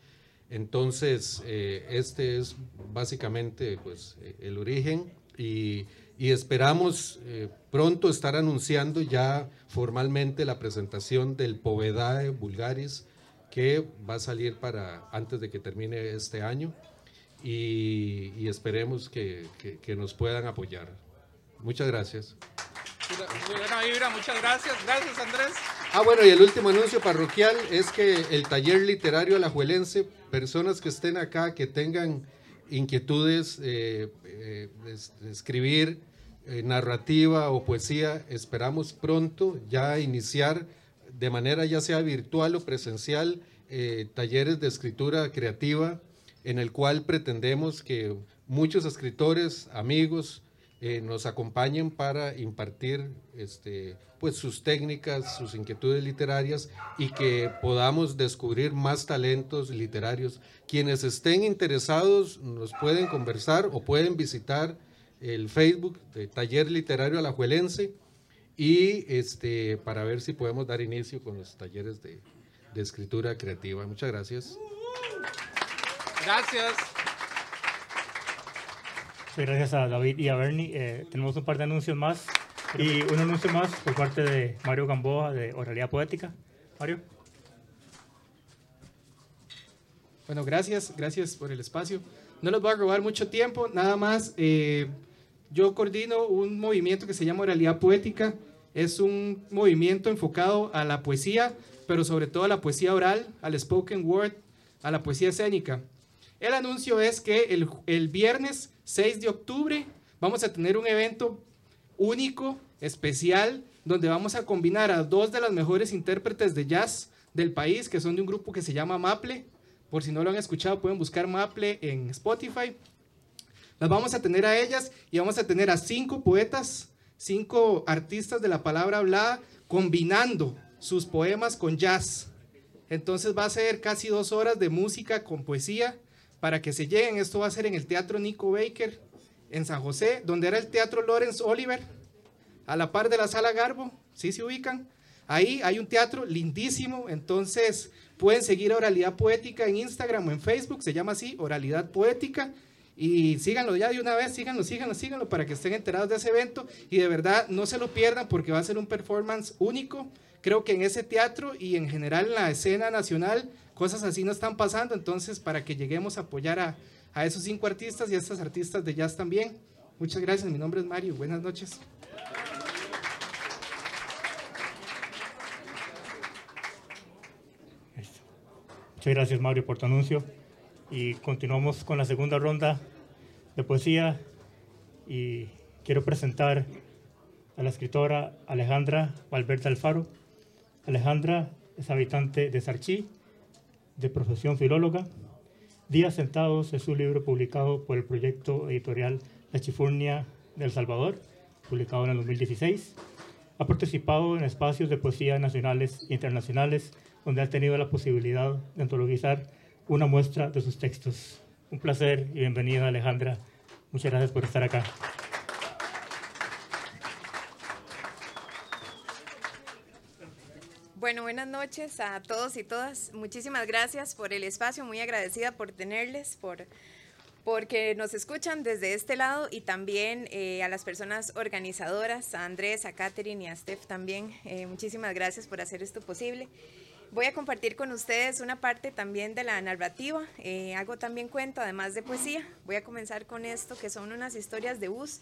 Entonces, eh, este es básicamente pues, el origen y esperamos eh, pronto estar anunciando ya formalmente la presentación del Povedae Vulgaris que va a salir para antes de que termine este año y, esperemos que, que, nos puedan apoyar. Muchas gracias. Buena vibra, muchas gracias. Gracias, Andrés. Ah, bueno, y el último anuncio parroquial es que el taller literario alajuelense, personas que estén acá, que tengan inquietudes eh, eh, de escribir, eh, narrativa o poesía, esperamos pronto ya iniciar de manera ya sea virtual o presencial eh, talleres de escritura creativa en el cual pretendemos que muchos escritores, amigos, eh, nos acompañen para impartir este, pues sus técnicas, sus inquietudes literarias y que podamos descubrir más talentos literarios. Quienes estén interesados nos pueden conversar o pueden visitar el Facebook de Taller Literario Alajuelense y este, para ver si podemos dar inicio con los talleres de, de escritura creativa. Muchas gracias. Gracias. Gracias a David y a Bernie. Eh, tenemos un par de anuncios más y un anuncio más por parte de Mario Gamboa de Oralidad Poética. Mario. Bueno, gracias, gracias por el espacio. No les voy a robar mucho tiempo, nada más. Eh, yo coordino un movimiento que se llama Oralidad Poética. Es un movimiento enfocado a la poesía, pero sobre todo a la poesía oral, al spoken word, a la poesía escénica. El anuncio es que el, viernes 6 de octubre vamos a tener un evento único, especial, donde vamos a combinar a dos de las mejores intérpretes de jazz del país, que son de un grupo que se llama Maple. Por si no lo han escuchado, pueden buscar Maple en Spotify. Las vamos a tener a ellas y vamos a tener a cinco poetas, cinco artistas de la palabra hablada, combinando sus poemas con jazz. Entonces va a ser casi dos horas de música con poesía para que se lleguen. Esto va a ser en el Teatro Nico Baker en San José, donde era el Teatro Lawrence Oliver, a la par de la Sala Garbo, ¿sí se ubican? Ahí hay un teatro lindísimo, entonces pueden seguir Oralidad Poética en Instagram o en Facebook, se llama así, Oralidad Poética. Y síganlo ya de una vez, síganlo, síganlo, síganlo para que estén enterados de ese evento y de verdad no se lo pierdan porque va a ser un performance único. Creo que en ese teatro y en general en la escena nacional cosas así no están pasando, entonces para que lleguemos a apoyar a, a esos cinco artistas y a estas artistas de jazz también. Muchas gracias, mi nombre es Mario, buenas noches. Muchas gracias Mario por tu anuncio y continuamos con la segunda ronda de poesía y quiero presentar a la escritora Alejandra Valverde Alfaro. Alejandra es habitante de Sarchí, de profesión filóloga. Días sentados es su libro publicado por el proyecto editorial La Chifurnia de El Salvador, publicado en el 2016. Ha participado en espacios de poesía nacionales e internacionales, donde ha tenido la posibilidad de antologizar una muestra de sus textos. Un placer y bienvenida Alejandra. Muchas gracias por estar acá. Bueno, buenas noches a todos y todas. Muchísimas gracias por el espacio, muy agradecida por tenerles, por porque nos escuchan desde este lado y también eh, a las personas organizadoras, a Andrés, a Catherine y a Steph también. Eh, muchísimas gracias por hacer esto posible. Voy a compartir con ustedes una parte también de la narrativa. Eh, hago también cuento, además de poesía. Voy a comenzar con esto, que son unas historias de bus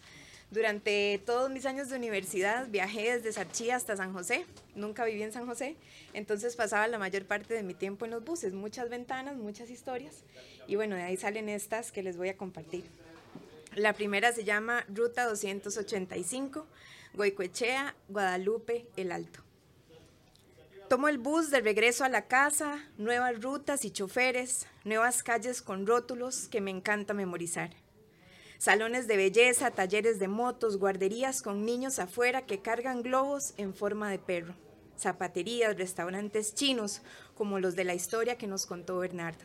durante todos mis años de universidad viajé desde Sarchí hasta San José. Nunca viví en San José, entonces pasaba la mayor parte de mi tiempo en los buses, muchas ventanas, muchas historias. Y bueno, de ahí salen estas que les voy a compartir. La primera se llama Ruta 285, Goicoechea, Guadalupe, El Alto. Tomo el bus de regreso a la casa, nuevas rutas y choferes, nuevas calles con rótulos que me encanta memorizar salones de belleza, talleres de motos, guarderías con niños afuera que cargan globos en forma de perro, zapaterías, restaurantes chinos, como los de la historia que nos contó Bernardo.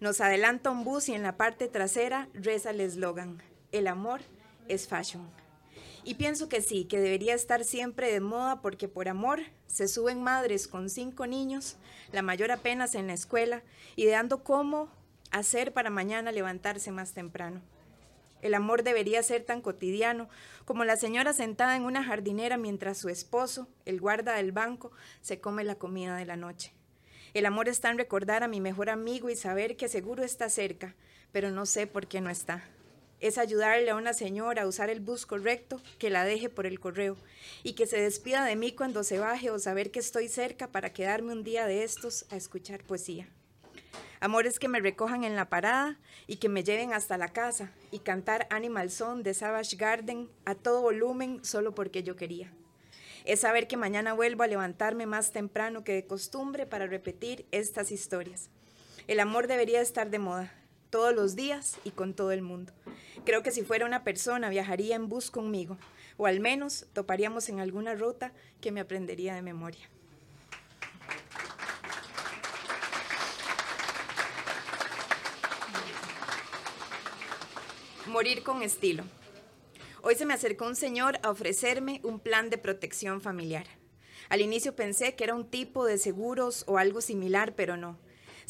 Nos adelanta un bus y en la parte trasera reza el eslogan, el amor es fashion. Y pienso que sí, que debería estar siempre de moda porque por amor se suben madres con cinco niños, la mayor apenas en la escuela, ideando cómo hacer para mañana levantarse más temprano. El amor debería ser tan cotidiano como la señora sentada en una jardinera mientras su esposo, el guarda del banco, se come la comida de la noche. El amor está en recordar a mi mejor amigo y saber que seguro está cerca, pero no sé por qué no está. Es ayudarle a una señora a usar el bus correcto, que la deje por el correo, y que se despida de mí cuando se baje o saber que estoy cerca para quedarme un día de estos a escuchar poesía. Amores que me recojan en la parada y que me lleven hasta la casa y cantar Animal Song de Savage Garden a todo volumen solo porque yo quería. Es saber que mañana vuelvo a levantarme más temprano que de costumbre para repetir estas historias. El amor debería estar de moda, todos los días y con todo el mundo. Creo que si fuera una persona viajaría en bus conmigo, o al menos toparíamos en alguna ruta que me aprendería de memoria. Morir con estilo. Hoy se me acercó un señor a ofrecerme un plan de protección familiar. Al inicio pensé que era un tipo de seguros o algo similar, pero no.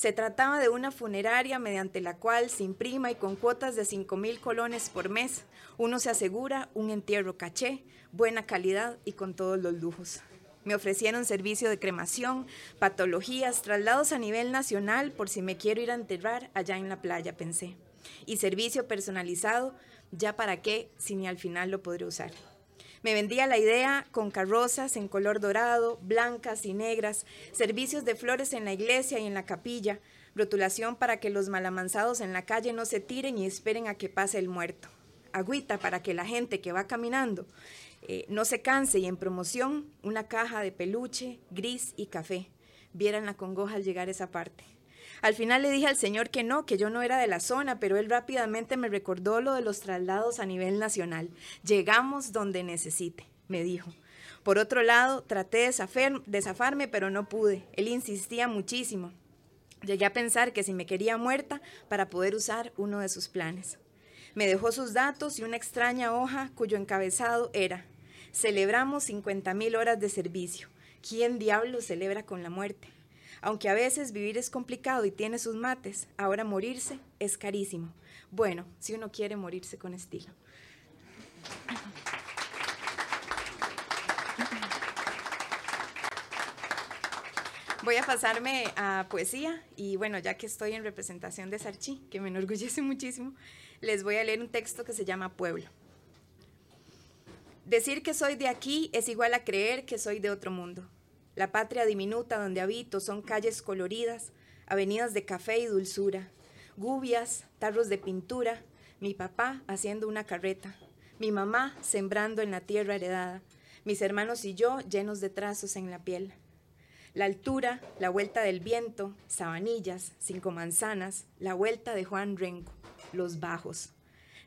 Se trataba de una funeraria mediante la cual se imprima y con cuotas de 5 mil colones por mes, uno se asegura un entierro caché, buena calidad y con todos los lujos. Me ofrecieron servicio de cremación, patologías, traslados a nivel nacional por si me quiero ir a enterrar allá en la playa, pensé y servicio personalizado, ya para qué si ni al final lo podré usar. Me vendía la idea con carrozas en color dorado, blancas y negras, servicios de flores en la iglesia y en la capilla, rotulación para que los malamanzados en la calle no se tiren y esperen a que pase el muerto, agüita para que la gente que va caminando eh, no se canse y en promoción una caja de peluche, gris y café. Vieran la congoja al llegar a esa parte. Al final le dije al señor que no, que yo no era de la zona, pero él rápidamente me recordó lo de los traslados a nivel nacional. Llegamos donde necesite, me dijo. Por otro lado, traté de, zafarme, pero no pude. Él insistía muchísimo. Llegué a pensar que si me quería muerta para poder usar uno de sus planes. Me dejó sus datos y una extraña hoja cuyo encabezado era, celebramos 50 mil horas de servicio. ¿Quién diablo celebra con la muerte? Aunque a veces vivir es complicado y tiene sus mates, ahora morirse es carísimo. Bueno, si uno quiere morirse con estilo. Voy a pasarme a poesía y bueno, ya que estoy en representación de Sarchi, que me enorgullece muchísimo, les voy a leer un texto que se llama Pueblo. Decir que soy de aquí es igual a creer que soy de otro mundo. La patria diminuta donde habito son calles coloridas, avenidas de café y dulzura, gubias, tarros de pintura, mi papá haciendo una carreta, mi mamá sembrando en la tierra heredada, mis hermanos y yo llenos de trazos en la piel. La altura, la vuelta del viento, sabanillas, cinco manzanas, la vuelta de Juan Renco, los bajos.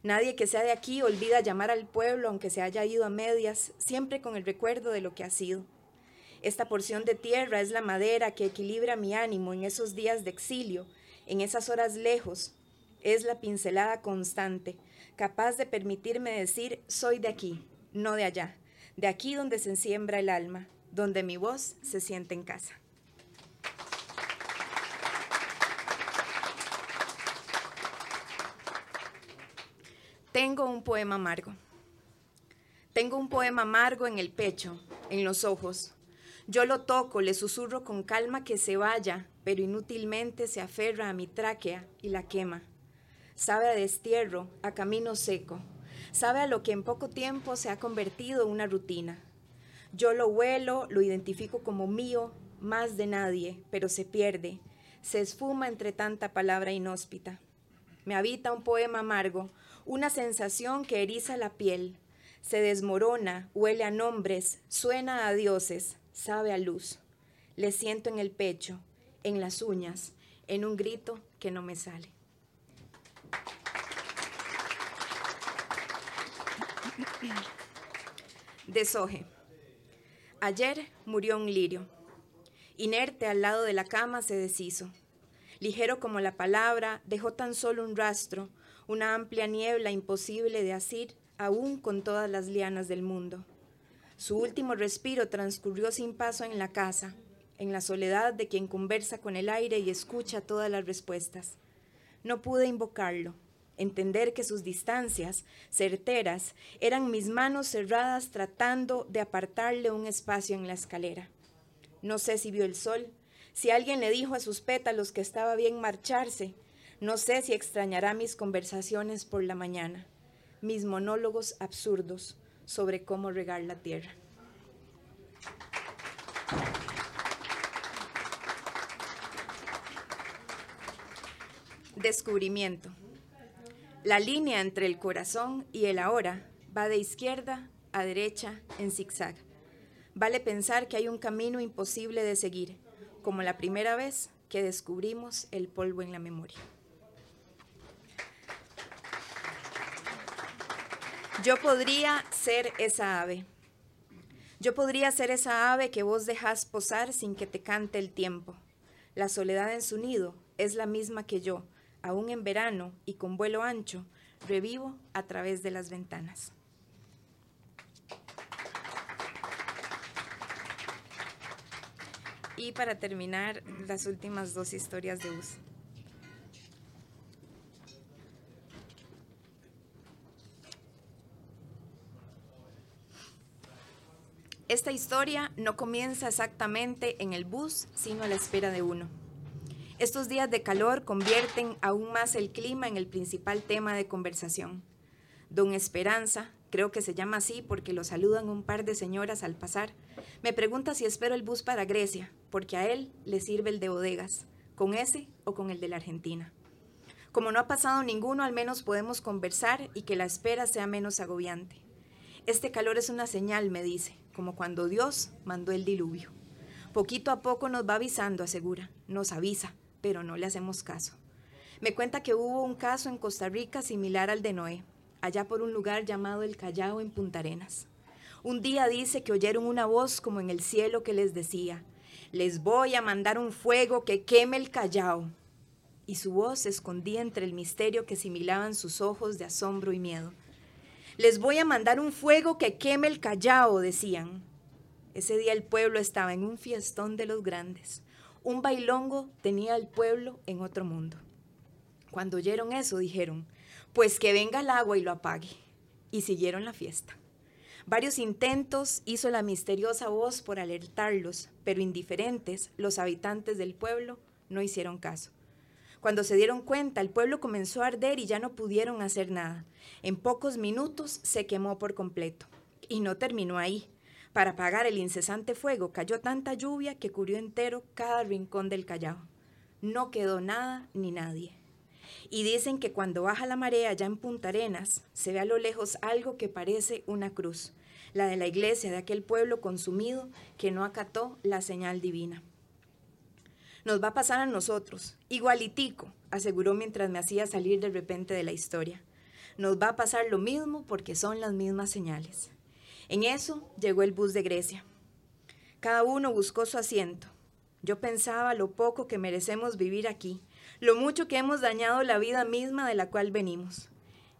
Nadie que sea de aquí olvida llamar al pueblo aunque se haya ido a medias, siempre con el recuerdo de lo que ha sido. Esta porción de tierra es la madera que equilibra mi ánimo en esos días de exilio, en esas horas lejos. Es la pincelada constante, capaz de permitirme decir soy de aquí, no de allá, de aquí donde se siembra el alma, donde mi voz se siente en casa. Tengo un poema amargo. Tengo un poema amargo en el pecho, en los ojos. Yo lo toco, le susurro con calma que se vaya, pero inútilmente se aferra a mi tráquea y la quema. Sabe a destierro, a camino seco. Sabe a lo que en poco tiempo se ha convertido en una rutina. Yo lo huelo, lo identifico como mío, más de nadie, pero se pierde, se esfuma entre tanta palabra inhóspita. Me habita un poema amargo, una sensación que eriza la piel, se desmorona, huele a nombres, suena a dioses, sabe a luz. Le siento en el pecho, en las uñas, en un grito que no me sale. Desoje. Ayer murió un lirio. Inerte al lado de la cama se deshizo. Ligero como la palabra, dejó tan solo un rastro, una amplia niebla imposible de asir, aún con todas las lianas del mundo. Su último respiro transcurrió sin paso en la casa, en la soledad de quien conversa con el aire y escucha todas las respuestas. No pude invocarlo, entender que sus distancias, certeras, eran mis manos cerradas tratando de apartarle un espacio en la escalera. No sé si vio el sol, si alguien le dijo a sus pétalos que estaba bien marcharse, no sé si extrañará mis conversaciones por la mañana, mis monólogos absurdos sobre cómo regar la tierra. Descubrimiento. La línea entre el corazón y el ahora va de izquierda a derecha en zigzag. Vale pensar que hay un camino imposible de seguir, como la primera vez que descubrimos el polvo en la memoria. Yo podría ser esa ave. Yo podría ser esa ave que vos dejas posar sin que te cante el tiempo. La soledad en su nido es la misma que yo, aún en verano y con vuelo ancho, revivo a través de las ventanas. Y para terminar, las últimas dos historias de Us. Esta historia no comienza exactamente en el bus, sino a la espera de uno. Estos días de calor convierten aún más el clima en el principal tema de conversación. Don Esperanza, creo que se llama así porque lo saludan un par de señoras al pasar, me pregunta si espero el bus para Grecia, porque a él le sirve el de bodegas, con ese o con el de la Argentina. Como no ha pasado ninguno, al menos podemos conversar y que la espera sea menos agobiante. Este calor es una señal, me dice, como cuando Dios mandó el diluvio. Poquito a poco nos va avisando, asegura, nos avisa, pero no le hacemos caso. Me cuenta que hubo un caso en Costa Rica similar al de Noé, allá por un lugar llamado el Callao en Punta Arenas. Un día dice que oyeron una voz como en el cielo que les decía, les voy a mandar un fuego que queme el Callao. Y su voz se escondía entre el misterio que similaban sus ojos de asombro y miedo. Les voy a mandar un fuego que queme el Callao, decían. Ese día el pueblo estaba en un fiestón de los grandes. Un bailongo tenía al pueblo en otro mundo. Cuando oyeron eso, dijeron, pues que venga el agua y lo apague. Y siguieron la fiesta. Varios intentos hizo la misteriosa voz por alertarlos, pero indiferentes, los habitantes del pueblo no hicieron caso. Cuando se dieron cuenta, el pueblo comenzó a arder y ya no pudieron hacer nada. En pocos minutos se quemó por completo. Y no terminó ahí. Para apagar el incesante fuego cayó tanta lluvia que cubrió entero cada rincón del Callao. No quedó nada ni nadie. Y dicen que cuando baja la marea ya en Punta Arenas, se ve a lo lejos algo que parece una cruz, la de la iglesia de aquel pueblo consumido que no acató la señal divina. Nos va a pasar a nosotros, igualitico, aseguró mientras me hacía salir de repente de la historia. Nos va a pasar lo mismo porque son las mismas señales. En eso llegó el bus de Grecia. Cada uno buscó su asiento. Yo pensaba lo poco que merecemos vivir aquí, lo mucho que hemos dañado la vida misma de la cual venimos.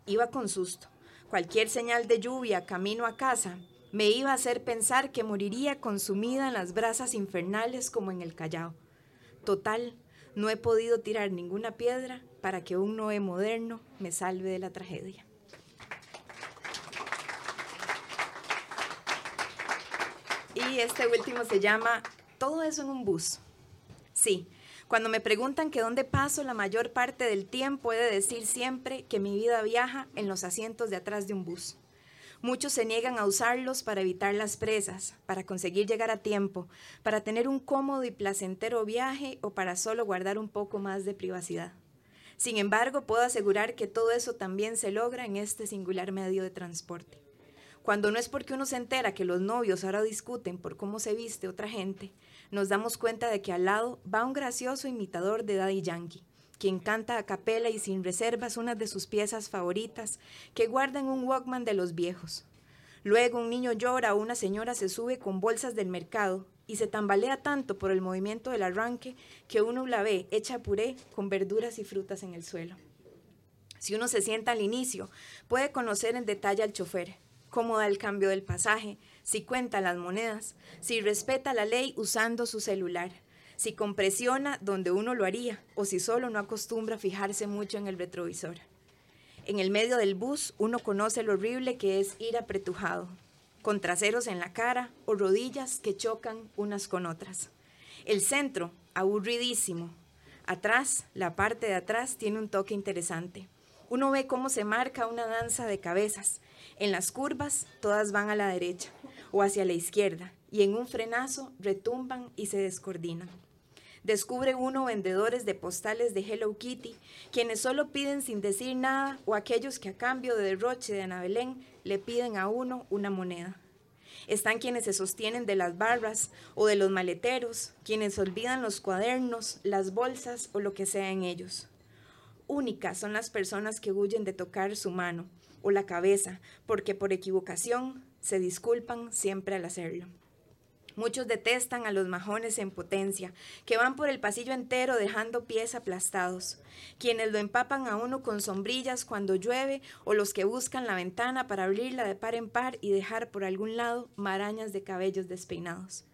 Iba con susto. Cualquier señal de lluvia camino a casa me iba a hacer pensar que moriría consumida en las brasas infernales como en el Callao. Total, no he podido tirar ninguna piedra para que un Noé moderno me salve de la tragedia. Y este último se llama Todo eso en un bus. Sí, cuando me preguntan que dónde paso la mayor parte del tiempo, he de decir siempre que mi vida viaja en los asientos de atrás de un bus. Muchos se niegan a usarlos para evitar las presas, para conseguir llegar a tiempo, para tener un cómodo y placentero viaje o para solo guardar un poco más de privacidad. Sin embargo, puedo asegurar que todo eso también se logra en este singular medio de transporte. Cuando no es porque uno se entera que los novios ahora discuten por cómo se viste otra gente, nos damos cuenta de que al lado va un gracioso imitador de Daddy Yankee, quien canta a capela y sin reservas una de sus piezas favoritas que guarda en un Walkman de los viejos. Luego un niño llora o una señora se sube con bolsas del mercado y se tambalea tanto por el movimiento del arranque que uno la ve hecha puré con verduras y frutas en el suelo. Si uno se sienta al inicio, puede conocer en detalle al chofer, cómo da el cambio del pasaje, si cuenta las monedas, si respeta la ley usando su celular, si compresiona donde uno lo haría o si solo no acostumbra a fijarse mucho en el retrovisor. En el medio del bus uno conoce lo horrible que es ir apretujado, con traseros en la cara o rodillas que chocan unas con otras. El centro, aburridísimo. Atrás, la parte de atrás tiene un toque interesante. Uno ve cómo se marca una danza de cabezas, en las curvas todas van a la derecha o hacia la izquierda y en un frenazo retumban y se descoordinan. Descubre uno vendedores de postales de Hello Kitty, quienes solo piden sin decir nada o aquellos que a cambio de derroche de Ana Belén le piden a uno una moneda. Están quienes se sostienen de las barras o de los maleteros, quienes olvidan los cuadernos, las bolsas o lo que sea en ellos. Únicas son las personas que huyen de tocar su mano, o la cabeza, porque por equivocación se disculpan siempre al hacerlo. Muchos detestan a los majones en potencia, que van por el pasillo entero dejando pies aplastados, quienes lo empapan a uno con sombrillas cuando llueve o los que buscan la ventana para abrirla de par en par y dejar por algún lado marañas de cabellos despeinados.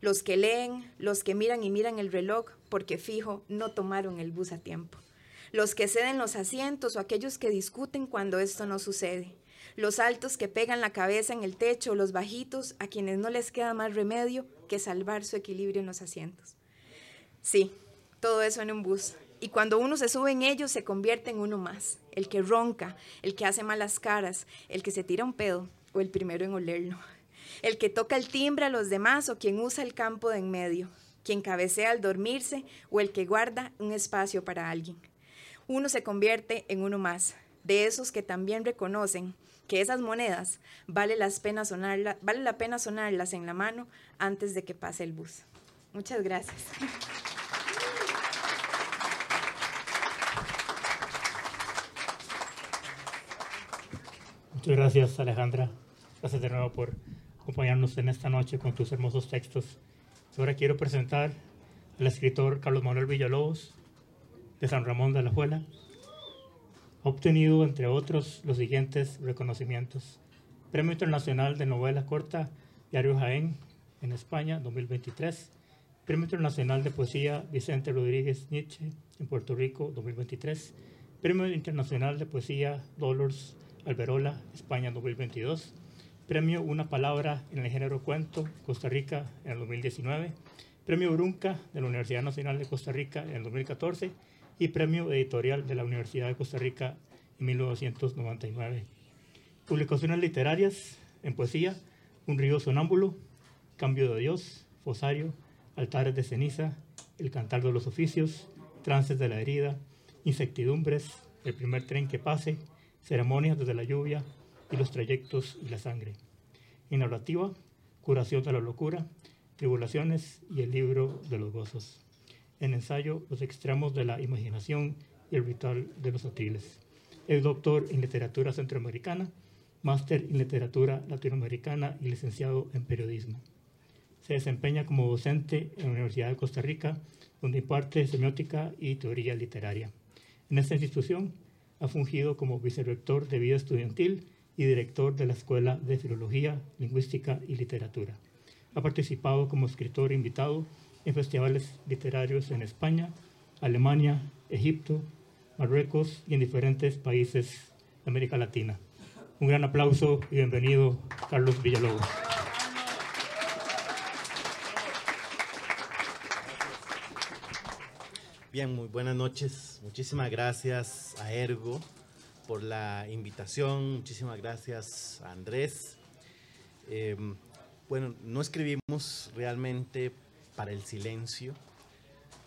Los que leen, los que miran y miran el reloj porque fijo no tomaron el bus a tiempo. Los que ceden los asientos o aquellos que discuten cuando esto no sucede, los altos que pegan la cabeza en el techo los bajitos a quienes no les queda más remedio que salvar su equilibrio en los asientos. Sí, todo eso en un bus. Y cuando uno se sube en ellos se convierte en uno más, el que ronca, el que hace malas caras, el que se tira un pedo o el primero en olerlo, el que toca el timbre a los demás o quien usa el campo de en medio, quien cabecea al dormirse o el que guarda un espacio para alguien. Uno se convierte en uno más, de esos que también reconocen que esas monedas vale, las pena sonarla, vale la pena sonarlas en la mano antes de que pase el bus. Muchas gracias. Muchas gracias Alejandra. Gracias de nuevo por acompañarnos en esta noche con tus hermosos textos. Ahora quiero presentar al escritor Carlos Manuel Villalobos, de San Ramón de la Juela, obtenido, entre otros, los siguientes reconocimientos. Premio Internacional de Novela Corta, Diario Jaén, en España, 2023. Premio Internacional de Poesía Vicente Rodríguez Nietzsche, en Puerto Rico, 2023. Premio Internacional de Poesía Dolores Alberola, España, 2022. Premio Una Palabra en el género cuento, Costa Rica, en el 2019. Premio Brunca de la Universidad Nacional de Costa Rica en el 2014 y Premio Editorial de la Universidad de Costa Rica en 1999. Publicaciones literarias en poesía, Un río sonámbulo, Cambio de Dios, Fosario, Altares de ceniza, El cantar de los oficios, Trances de la herida, insectidumbres, el primer tren que pase, ceremonias desde la lluvia y los trayectos y la sangre. En narrativa, curación de la locura, tribulaciones y el libro de los gozos. En ensayo, los extremos de la imaginación y el ritual de los atriles. Es doctor en literatura centroamericana, máster en literatura latinoamericana y licenciado en periodismo. Se desempeña como docente en la Universidad de Costa Rica, donde imparte semiótica y teoría literaria. En esta institución ha fungido como vicerrector de vida estudiantil y director de la Escuela de Filología, Lingüística y Literatura. Ha participado como escritor invitado en festivales literarios en España, Alemania, Egipto, Marruecos y en diferentes países de América Latina. Un gran aplauso y bienvenido, Carlos Villalobos. Bien, muy buenas noches. Muchísimas gracias a Ergo por la invitación. Muchísimas gracias a Andrés. Eh, bueno, no escribimos realmente para el silencio.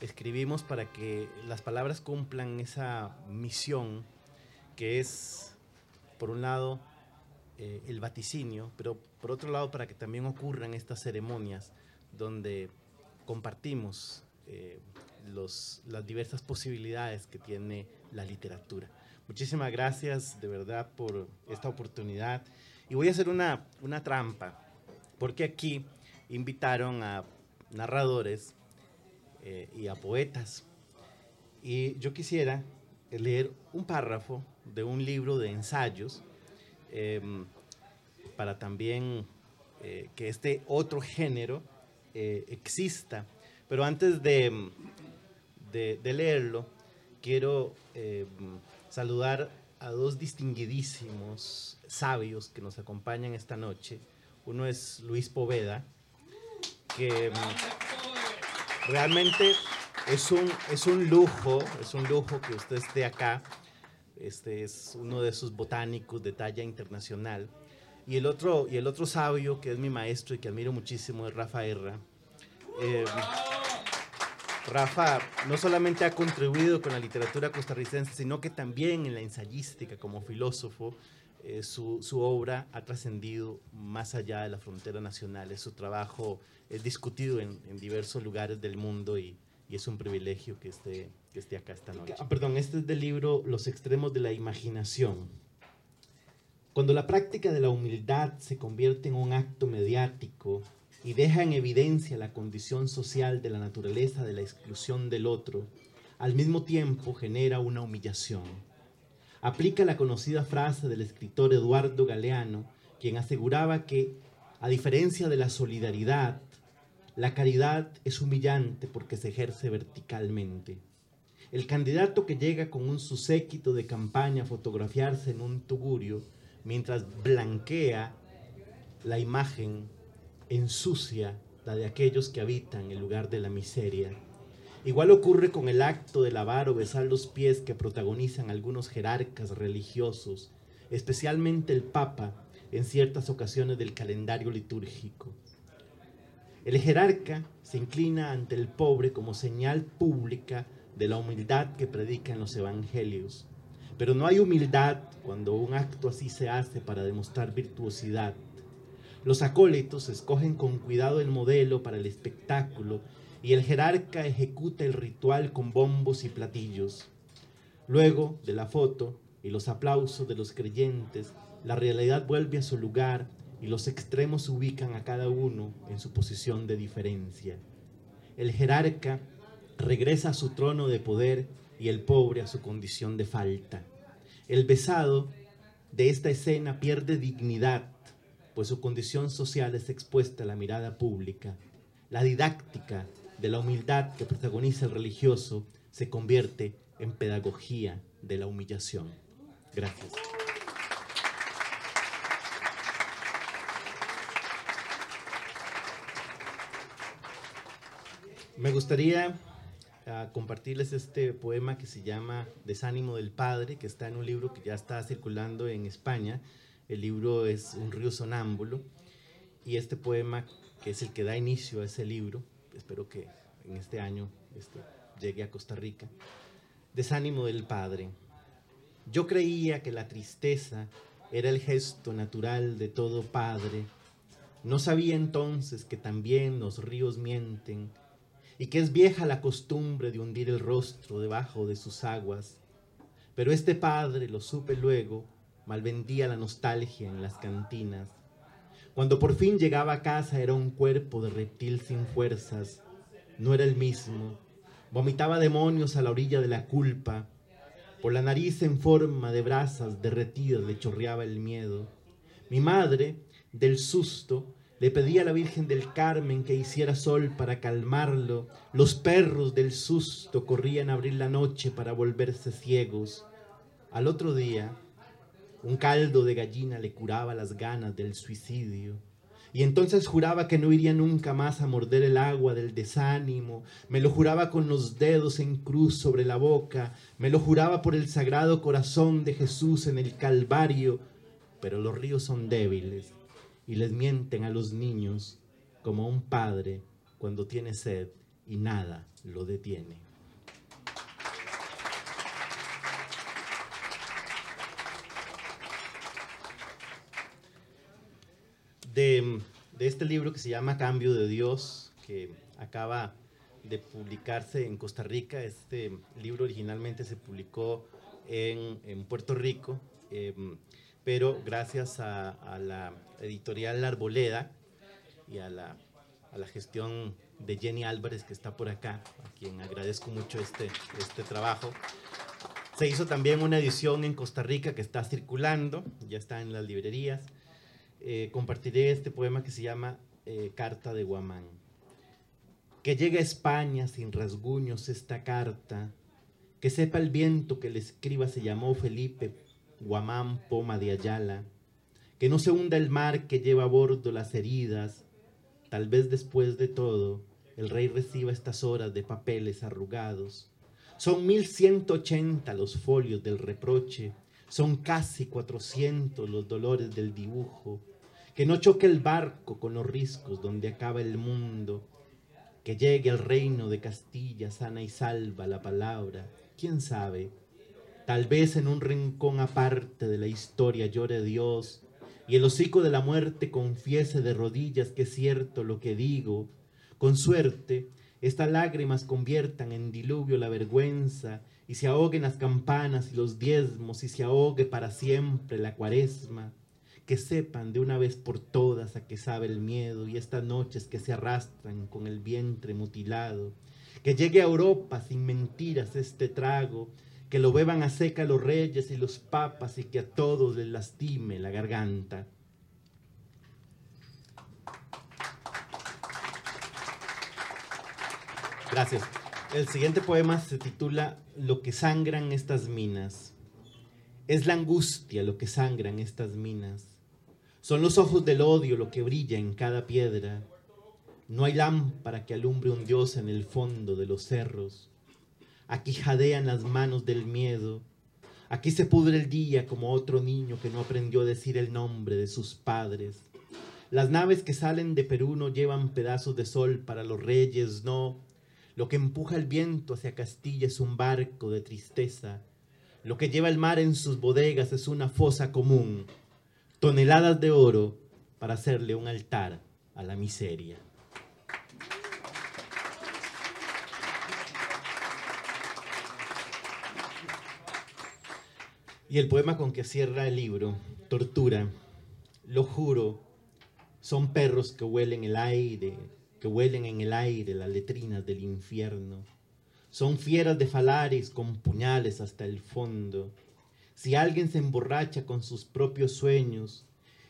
Escribimos para que las palabras cumplan esa misión que es, por un lado, eh, el vaticinio, pero por otro lado para que también ocurran estas ceremonias donde compartimos eh, los, las diversas posibilidades que tiene la literatura. Muchísimas gracias de verdad por esta oportunidad. Y voy a hacer una, una trampa, porque aquí invitaron a narradores eh, y a poetas. Y yo quisiera leer un párrafo de un libro de ensayos em, para también eh, que este otro género eh, exista. Pero antes de, de, leerlo, quiero em, saludar a dos distinguidísimos sabios que nos acompañan esta noche. Uno es Luis Poveda, que mm, realmente es un, es un lujo, es un lujo que usted esté acá. Este es uno de sus botánicos de talla internacional. Y el otro, y el otro sabio que es mi maestro y que admiro muchísimo es Rafa Erra. Eh, Rafa no solamente ha contribuido con la literatura costarricense, sino que también en la ensayística como filósofo, eh, su, su, obra ha trascendido más allá de la frontera nacional. Su trabajo es discutido en, en diversos lugares del mundo y, y, es un privilegio que esté, que esté acá esta noche. Ah, perdón, este es del libro Los extremos de la imaginación. Cuando la práctica de la humildad se convierte en un acto mediático, y deja en evidencia la condición social de la naturaleza de la exclusión del otro, al mismo tiempo genera una humillación. Aplica la conocida frase del escritor Eduardo Galeano, quien aseguraba que, a diferencia de la solidaridad, la caridad es humillante porque se ejerce verticalmente. El candidato que llega con un suséquito de campaña a fotografiarse en un tugurio mientras blanquea la imagen ensucia la de aquellos que habitan el lugar de la miseria. Igual ocurre con el acto de lavar o besar los pies que protagonizan algunos jerarcas religiosos, especialmente el Papa en ciertas ocasiones del calendario litúrgico. El jerarca se inclina ante el pobre como señal pública de la humildad que predica en los evangelios. Pero no hay humildad cuando un acto así se hace para demostrar virtuosidad los acólitos escogen con cuidado el modelo para el espectáculo y el jerarca ejecuta el ritual con bombos y platillos. Luego de la foto y los aplausos de los creyentes, la realidad vuelve a su lugar y los extremos ubican a cada uno en su posición de diferencia. El jerarca regresa a su trono de poder y el pobre a su condición de falta. El besado de esta escena pierde dignidad pues su condición social es expuesta a la mirada pública. La didáctica de la humildad que protagoniza el religioso se convierte en pedagogía de la humillación. Gracias. Me gustaría uh, compartirles este poema que se llama Desánimo del Padre, que está en un libro que ya está circulando en España, el libro es Un río sonámbulo y este poema, que es el que da inicio a ese libro, espero que en este año este, llegue a Costa Rica. Desánimo del padre. Yo creía que la tristeza era el gesto natural de todo padre. No sabía entonces que también los ríos mienten y que es vieja la costumbre de hundir el rostro debajo de sus aguas. Pero este padre, lo supe luego, malvendía la nostalgia en las cantinas. Cuando por fin llegaba a casa era un cuerpo de reptil sin fuerzas. No era el mismo. Vomitaba demonios a la orilla de la culpa. Por la nariz en forma de brasas derretidas le chorreaba el miedo. Mi madre, del susto, le pedía a la Virgen del Carmen que hiciera sol para calmarlo. Los perros del susto corrían a abrir la noche para volverse ciegos. Al otro día, un caldo de gallina le curaba las ganas del suicidio. Y entonces juraba que no iría nunca más a morder el agua del desánimo. Me lo juraba con los dedos en cruz sobre la boca. Me lo juraba por el sagrado corazón de Jesús en el Calvario. Pero los ríos son débiles y les mienten a los niños como un padre cuando tiene sed y nada lo detiene. De, este libro que se llama Cambio de Dios, que acaba de publicarse en Costa Rica, este libro originalmente se publicó en, Puerto Rico. Eh, pero gracias a, la editorial Arboleda y a la, a la, gestión de Jenny Álvarez, que está por acá, a quien agradezco mucho este, este trabajo. Se hizo también una edición en Costa Rica que está circulando, ya está en las librerías. Eh, compartiré este poema que se llama eh, Carta de Guamán. Que llegue a España sin rasguños esta carta, que sepa el viento que le escriba se llamó Felipe Guamán, Poma de Ayala, que no se hunda el mar que lleva a bordo las heridas, tal vez después de todo el rey reciba estas horas de papeles arrugados. Son mil ciento ochenta los folios del reproche, son casi cuatrocientos los dolores del dibujo, que no choque el barco con los riscos donde acaba el mundo, que llegue al reino de Castilla sana y salva la palabra, quién sabe, Tal vez en un rincón aparte de la historia llore Dios y el hocico de la muerte confiese de rodillas que es cierto lo que digo. Con suerte, estas lágrimas conviertan en diluvio la vergüenza y se ahoguen las campanas y los diezmos y se ahogue para siempre la cuaresma. Que sepan de una vez por todas a qué sabe el miedo y estas noches que se arrastran con el vientre mutilado. Que llegue a Europa sin mentiras este trago que lo beban a seca los reyes y los papas y que a todos les lastime la garganta. Gracias. El siguiente poema se titula Lo que sangran estas minas. Es la angustia lo que sangran estas minas. Son los ojos del odio lo que brilla en cada piedra. No hay lámpara que alumbre un dios en el fondo de los cerros. Aquí jadean las manos del miedo. Aquí se pudre el día como otro niño que no aprendió a decir el nombre de sus padres. Las naves que salen de Perú no llevan pedazos de sol para los reyes, no. Lo que empuja el viento hacia Castilla es un barco de tristeza. Lo que lleva el mar en sus bodegas es una fosa común. Toneladas de oro para hacerle un altar a la miseria. Y el poema con que cierra el libro, Tortura, lo juro, son perros que huelen el aire, que huelen en el aire las letrinas del infierno. Son fieras de falares con puñales hasta el fondo. Si alguien se emborracha con sus propios sueños,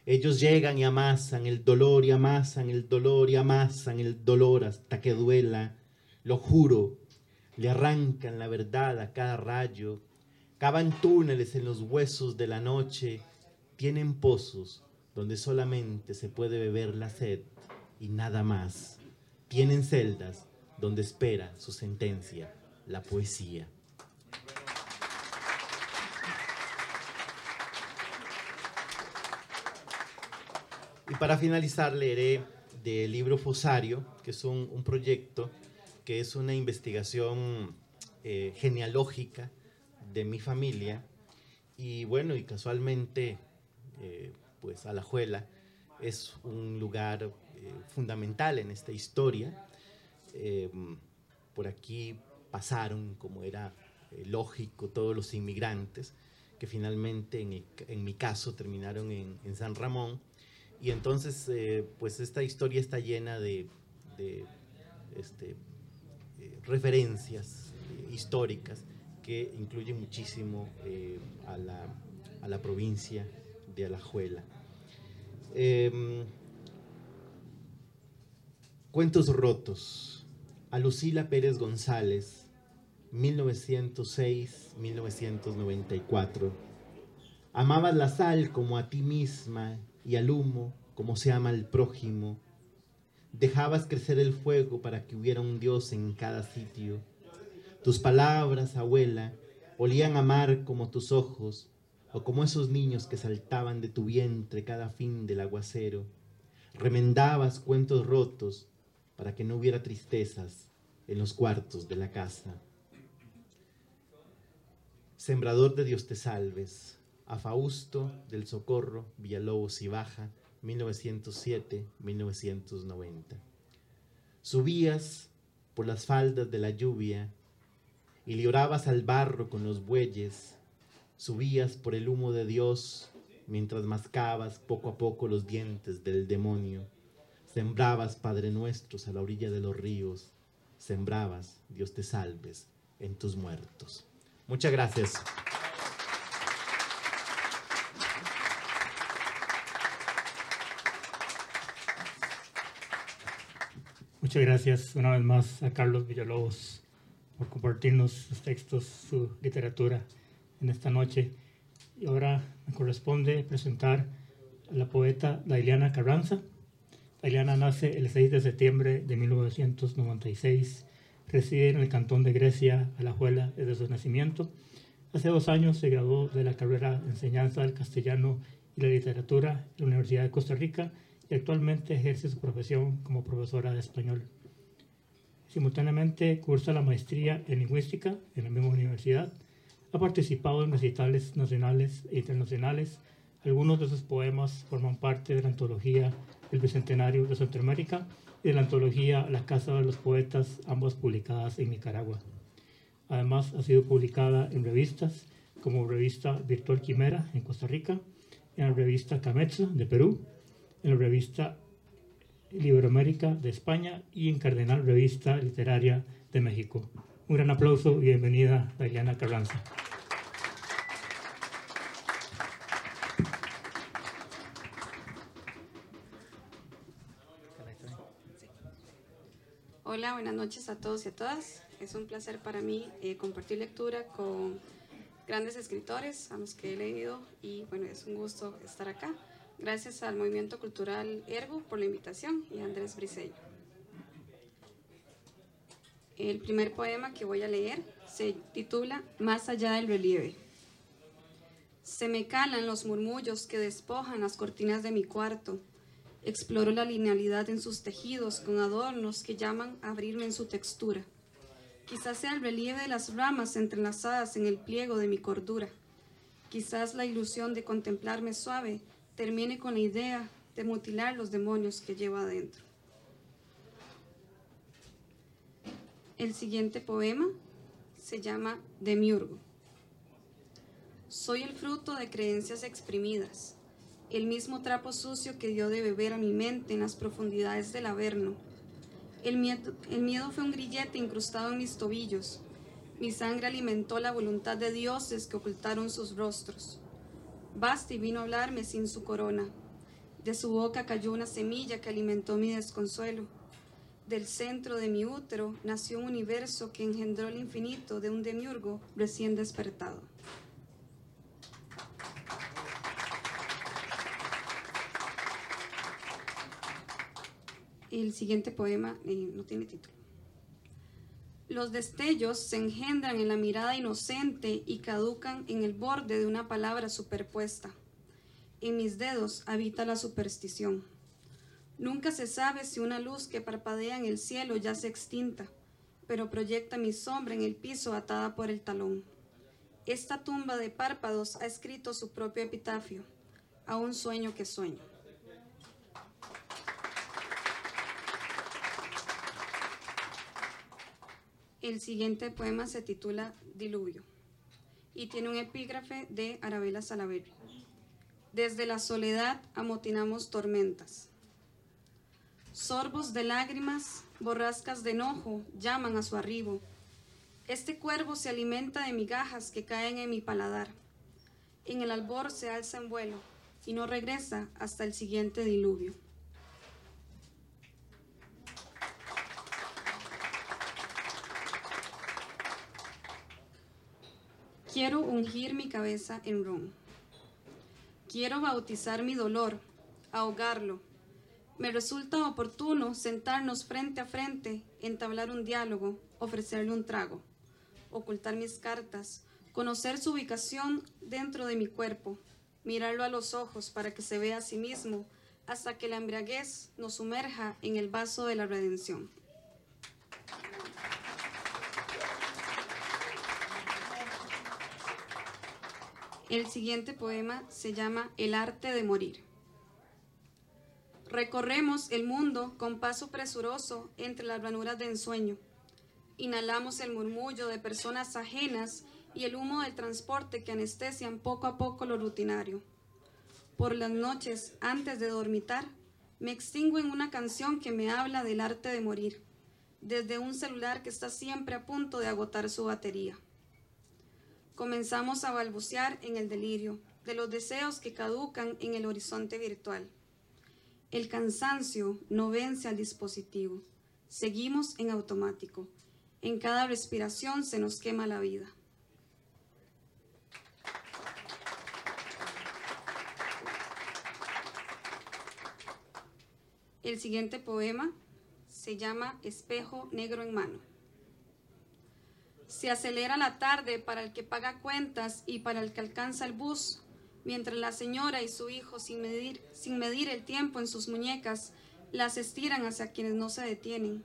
ellos llegan y amasan el dolor y amasan el dolor y amasan el dolor hasta que duela. Lo juro, le arrancan la verdad a cada rayo Cavan túneles en los huesos de la noche, tienen pozos donde solamente se puede beber la sed y nada más. Tienen celdas donde espera su sentencia, la poesía. Y para finalizar leeré del libro Fosario, que es un, proyecto que es una investigación eh, genealógica de mi familia. Y bueno, y casualmente, eh, pues Alajuela es un lugar eh, fundamental en esta historia. Eh, por aquí pasaron, como era lógico, todos los inmigrantes que finalmente, en, en mi caso, terminaron en San Ramón. Y entonces, eh, pues esta historia está llena de, este, eh, referencias eh, históricas que incluyen muchísimo a, la, a la provincia de Alajuela. Em, Cuentos rotos. A Lucila Pérez González, 1906-1994. Amabas la sal como a ti misma y al humo como se ama al prójimo. Dejabas crecer el fuego para que hubiera un Dios en cada sitio. Tus palabras, abuela, olían a mar como tus ojos, o como esos niños que saltaban de tu vientre cada fin del aguacero. Remendabas cuentos rotos para que no hubiera tristezas en los cuartos de la casa. Sembrador de Dios te salves, a Fausto del Socorro, Villalobos y Baja, 1907-1990. Subías por las faldas de la lluvia y llorabas al barro con los bueyes, subías por el humo de Dios mientras mascabas poco a poco los dientes del demonio, sembrabas Padre Nuestros a la orilla de los ríos, sembrabas, Dios te salves, en tus muertos. Muchas gracias. Muchas gracias una vez más a Carlos Villalobos por compartirnos sus textos, su literatura en esta noche. Y ahora me corresponde presentar a la poeta Dailiana Carranza. Dailiana nace el 6 de septiembre de 1996. Reside en el cantón de Grecia, Alajuela, desde su nacimiento. Hace dos años se graduó de la carrera de enseñanza del castellano y la literatura en la Universidad de Costa Rica y actualmente ejerce su profesión como profesora de español. Simultáneamente cursa la maestría en lingüística en la misma universidad. Ha participado en recitales nacionales e internacionales. Algunos de sus poemas forman parte de la antología El Bicentenario de Centroamérica y de la antología La Casa de los Poetas, ambas publicadas en Nicaragua. Además, ha sido publicada en revistas como revista Virtual Quimera en Costa Rica, en la revista Cametza de Perú, en la revista Iberoamérica de España y en Cardenal Revista Literaria de México. Un gran aplauso y bienvenida, Dayana Carranza. Hola, buenas noches a todos y a todas. Es un placer para mí eh, compartir lectura con grandes escritores a los que he leído y bueno, es un gusto estar acá. Gracias al Movimiento Cultural Ergo por la invitación y a Andrés Briseño. El primer poema que voy a leer se titula Más allá del relieve. Se me calan los murmullos que despojan las cortinas de mi cuarto. Exploro la linealidad en sus tejidos con adornos que llaman a abrirme en su textura. Quizás sea el relieve de las ramas entrelazadas en el pliego de mi cordura. Quizás la ilusión de contemplarme suave termine con la idea de mutilar los demonios que llevo adentro. El siguiente poema se llama Demiurgo. Soy el fruto de creencias exprimidas, el mismo trapo sucio que dio de beber a mi mente en las profundidades del Averno. El miedo, el miedo fue un grillete incrustado en mis tobillos. Mi sangre alimentó la voluntad de dioses que ocultaron sus rostros. Basti vino a hablarme sin su corona. De su boca cayó una semilla que alimentó mi desconsuelo. Del centro de mi útero nació un universo que engendró el infinito de un demiurgo recién despertado. El siguiente poema eh, no tiene título. Los destellos se engendran en la mirada inocente y caducan en el borde de una palabra superpuesta. En mis dedos habita la superstición. Nunca se sabe si una luz que parpadea en el cielo ya se extinta, pero proyecta mi sombra en el piso atada por el talón. Esta tumba de párpados ha escrito su propio epitafio, a un sueño que sueño. El siguiente poema se titula Diluvio y tiene un epígrafe de Arabella Salaverry. Desde la soledad amotinamos tormentas. Sorbos de lágrimas, borrascas de enojo llaman a su arribo. Este cuervo se alimenta de migajas que caen en mi paladar. En el albor se alza en vuelo y no regresa hasta el siguiente diluvio. Quiero ungir mi cabeza en ron. Quiero bautizar mi dolor, ahogarlo. Me resulta oportuno sentarnos frente a frente, entablar un diálogo, ofrecerle un trago, ocultar mis cartas, conocer su ubicación dentro de mi cuerpo, mirarlo a los ojos para que se vea a sí mismo, hasta que la embriaguez nos sumerja en el vaso de la redención. El siguiente poema se llama El arte de morir. Recorremos el mundo con paso presuroso entre las ranuras de ensueño. Inhalamos el murmullo de personas ajenas y el humo del transporte que anestesian poco a poco lo rutinario. Por las noches, antes de dormitar, me extingo en una canción que me habla del arte de morir, desde un celular que está siempre a punto de agotar su batería. Comenzamos a balbucear en el delirio de los deseos que caducan en el horizonte virtual. El cansancio no vence al dispositivo. Seguimos en automático. En cada respiración se nos quema la vida. El siguiente poema se llama Espejo Negro en Mano. Se acelera la tarde para el que paga cuentas y para el que alcanza el bus, mientras la señora y su hijo, sin medir, sin medir el tiempo en sus muñecas, las estiran hacia quienes no se detienen.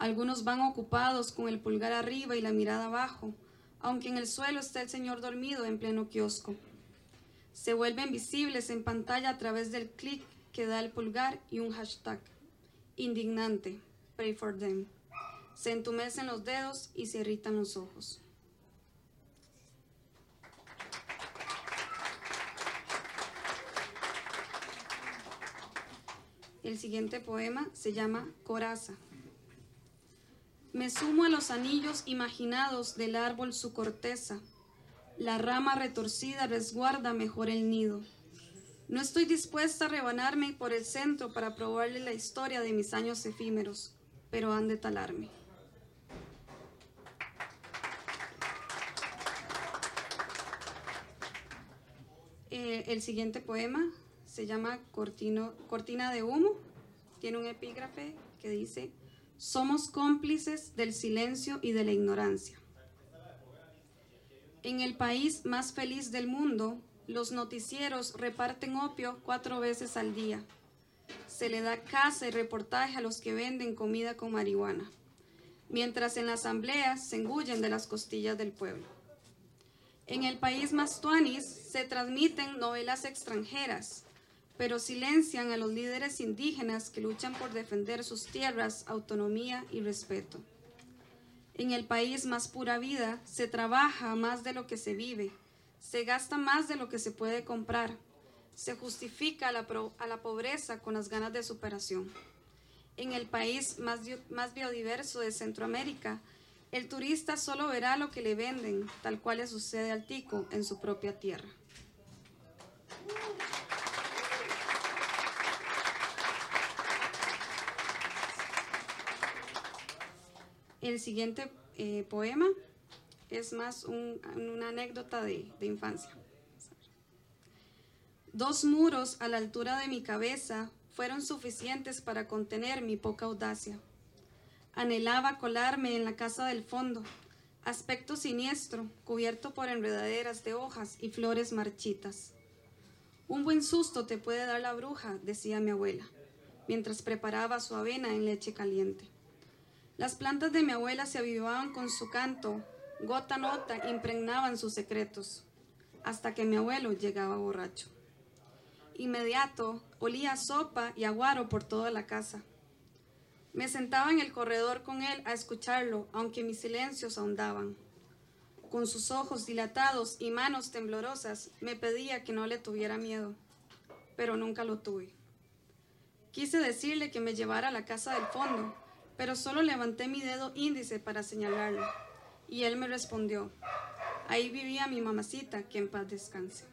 Algunos van ocupados con el pulgar arriba y la mirada abajo, aunque en el suelo está el señor dormido en pleno kiosco. Se vuelven visibles en pantalla a través del clic que da el pulgar y un hashtag. Indignante. Pray for them. Se entumecen los dedos y se irritan los ojos. El siguiente poema se llama Coraza. Me sumo a los anillos imaginados del árbol su corteza. La rama retorcida resguarda mejor el nido. No estoy dispuesta a rebanarme por el centro para probarle la historia de mis años efímeros, pero han de talarme. El siguiente poema se llama Cortina de Humo. Tiene un epígrafe que dice, somos cómplices del silencio y de la ignorancia. En el país más feliz del mundo, los noticieros reparten opio cuatro veces al día. Se le da caza y reportaje a los que venden comida con marihuana, mientras en la asamblea se engullen de las costillas del pueblo. En el país más tuanis se transmiten novelas extranjeras, pero silencian a los líderes indígenas que luchan por defender sus tierras, autonomía y respeto. En el país más pura vida se trabaja más de lo que se vive, se gasta más de lo que se puede comprar, se justifica a la, a la pobreza con las ganas de superación. En el país más, más biodiverso de Centroamérica, el turista solo verá lo que le venden, tal cual le sucede al tico en su propia tierra. El siguiente eh, poema es más una anécdota de, de infancia. Dos muros a la altura de mi cabeza fueron suficientes para contener mi poca audacia. Anhelaba colarme en la casa del fondo, aspecto siniestro, cubierto por enredaderas de hojas y flores marchitas. Un buen susto te puede dar la bruja, decía mi abuela, mientras preparaba su avena en leche caliente. Las plantas de mi abuela se avivaban con su canto, Gota a nota impregnaban sus secretos, hasta que mi abuelo llegaba borracho. Inmediato olía sopa y aguaro por toda la casa. Me sentaba en el corredor con él a escucharlo, aunque mis silencios ahondaban. Con sus ojos dilatados y manos temblorosas, me pedía que no le tuviera miedo, pero nunca lo tuve. Quise decirle que me llevara a la casa del fondo, pero solo levanté mi dedo índice para señalarlo, y él me respondió, ahí vivía mi mamacita, que en paz descanse.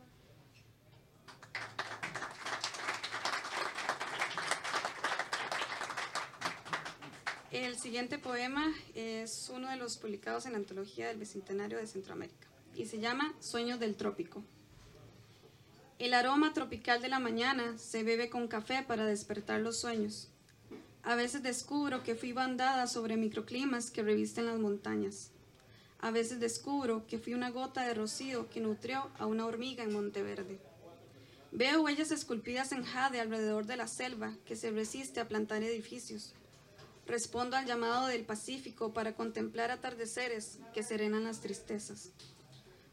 El siguiente poema es uno de los publicados en la antología del Bicentenario de Centroamérica y se llama Sueños del Trópico. El aroma tropical de la mañana se bebe con café para despertar los sueños. A veces descubro que fui bandada sobre microclimas que revisten las montañas. A veces descubro que fui una gota de rocío que nutrió a una hormiga en Monteverde. Veo huellas esculpidas en jade alrededor de la selva que se resiste a plantar edificios. Respondo al llamado del Pacífico para contemplar atardeceres que serenan las tristezas.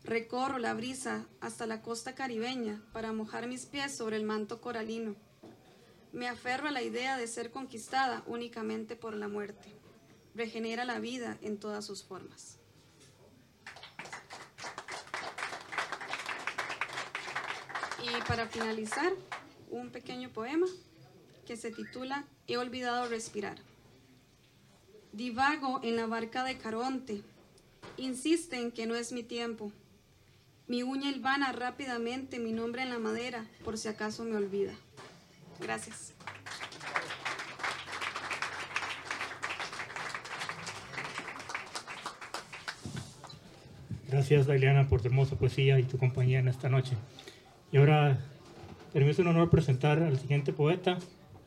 Recorro la brisa hasta la costa caribeña para mojar mis pies sobre el manto coralino. Me aferro a la idea de ser conquistada únicamente por la muerte. Regenera la vida en todas sus formas. Y para finalizar, un pequeño poema que se titula He olvidado respirar. Divago en la barca de Caronte. Insisten que no es mi tiempo. Mi uña hilvana rápidamente mi nombre en la madera, por si acaso me olvida. Gracias. Gracias, Dailiana, por tu hermosa poesía y tu compañía en esta noche. Y ahora, permiso un honor presentar al siguiente poeta,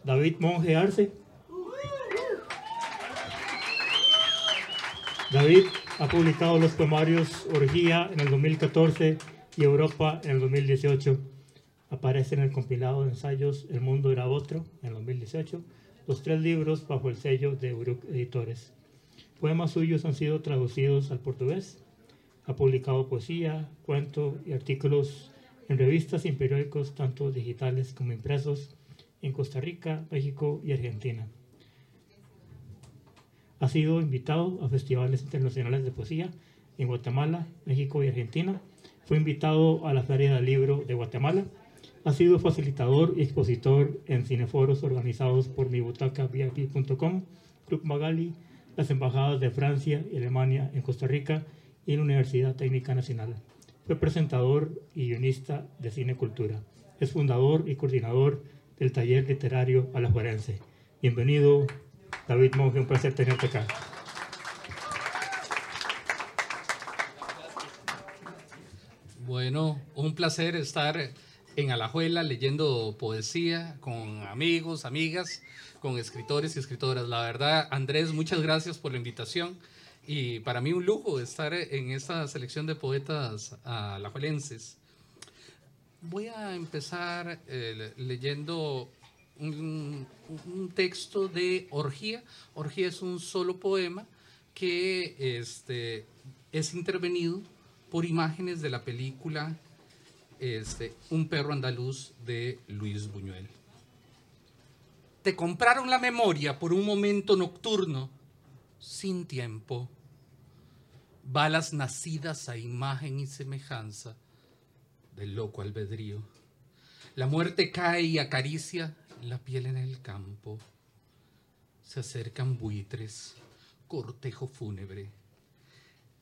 David Monge Arce. David ha publicado los poemarios Orgía en el 2014 y Europa en el 2018. Aparece en el compilado de ensayos El mundo era otro en el 2018. Los tres libros bajo el sello de Uruk Editores. Poemas suyos han sido traducidos al portugués. Ha publicado poesía, cuento y artículos en revistas y periódicos tanto digitales como impresos en Costa Rica, México y Argentina. Ha sido invitado a festivales internacionales de poesía en Guatemala, México y Argentina. Fue invitado a la Feria del Libro de Guatemala. Ha sido facilitador y expositor en cineforos organizados por mibutacavip.com, Club Magali, las embajadas de Francia y Alemania en Costa Rica y la Universidad Técnica Nacional. Fue presentador y guionista de Cine Cultura. Es fundador y coordinador del taller literario Alajuelense. Bienvenido, David Monge, un placer tenerte acá. Bueno, un placer estar en Alajuela leyendo poesía con amigos, amigas, con escritores y escritoras. La verdad, Andrés, muchas gracias por la invitación y para mí un lujo estar en esta selección de poetas alajuelenses. Voy a empezar eh, leyendo un, texto de Orgía. Orgía es un solo poema que este, es intervenido por imágenes de la película este, Un perro andaluz de Luis Buñuel. Te compraron la memoria por un momento nocturno, sin tiempo. Balas nacidas a imagen y semejanza del loco albedrío. La muerte cae y acaricia la piel en el campo. Se acercan buitres, cortejo fúnebre.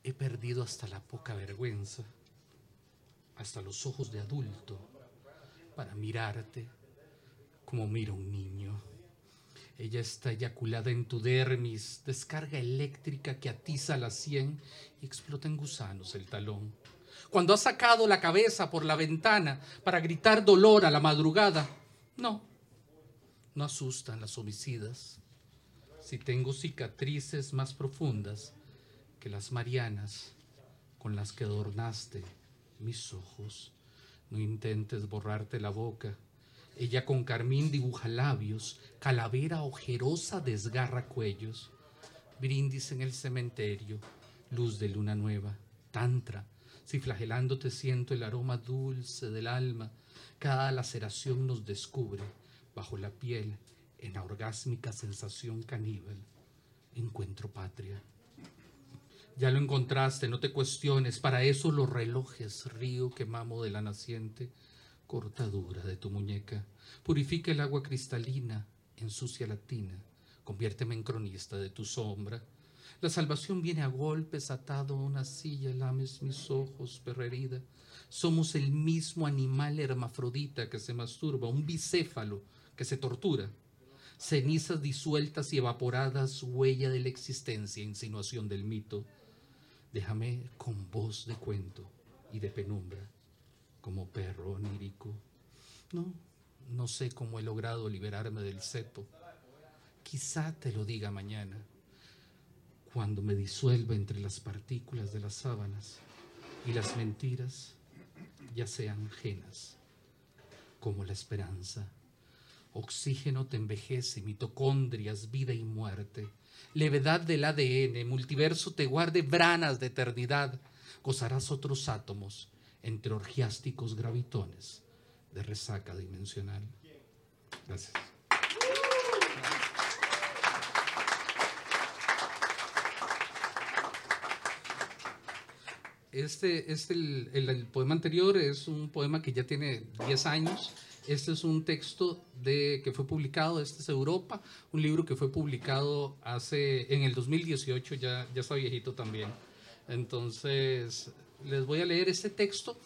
He perdido hasta la poca vergüenza, hasta los ojos de adulto, para mirarte como mira un niño. Ella está eyaculada en tu dermis, descarga eléctrica que atiza la sien y explota en gusanos el talón. Cuando has sacado la cabeza por la ventana para gritar dolor a la madrugada, no, no asustan las homicidas. Si tengo cicatrices más profundas que las marianas con las que adornaste mis ojos, no intentes borrarte la boca. Ella con carmín dibuja labios, calavera ojerosa desgarra cuellos, brindis en el cementerio, luz de luna nueva, tantra, si flagelándote siento el aroma dulce del alma, cada laceración nos descubre bajo la piel en la orgásmica sensación caníbal. Encuentro patria. Ya lo encontraste, no te cuestiones, para eso los relojes, río que mamo de la naciente, cortadura de tu muñeca, purifica el agua cristalina, ensucia la tina, conviérteme en cronista de tu sombra. La salvación viene a golpes, atado a una silla, lames mis ojos, perrerida. Somos el mismo animal hermafrodita que se masturba, un bicéfalo que se tortura. Cenizas disueltas y evaporadas, huella de la existencia, insinuación del mito. Déjame con voz de cuento y de penumbra, como perro onírico. No, no sé cómo he logrado liberarme del cepo. Quizá te lo diga mañana, cuando me disuelva entre las partículas de las sábanas y las mentiras ya sean ajenas, como la esperanza. Oxígeno te envejece, mitocondrias, vida y muerte. Levedad del ADN, multiverso te guarde branas de eternidad. Gozarás otros átomos entre orgiásticos gravitones de resaca dimensional. Gracias. Este, este el, poema anterior es un poema que ya tiene 10 años. Este es un texto de, que fue publicado, este es Europa, un libro que fue publicado hace, en el 2018, ya, ya está viejito también. Entonces, les voy a leer este texto.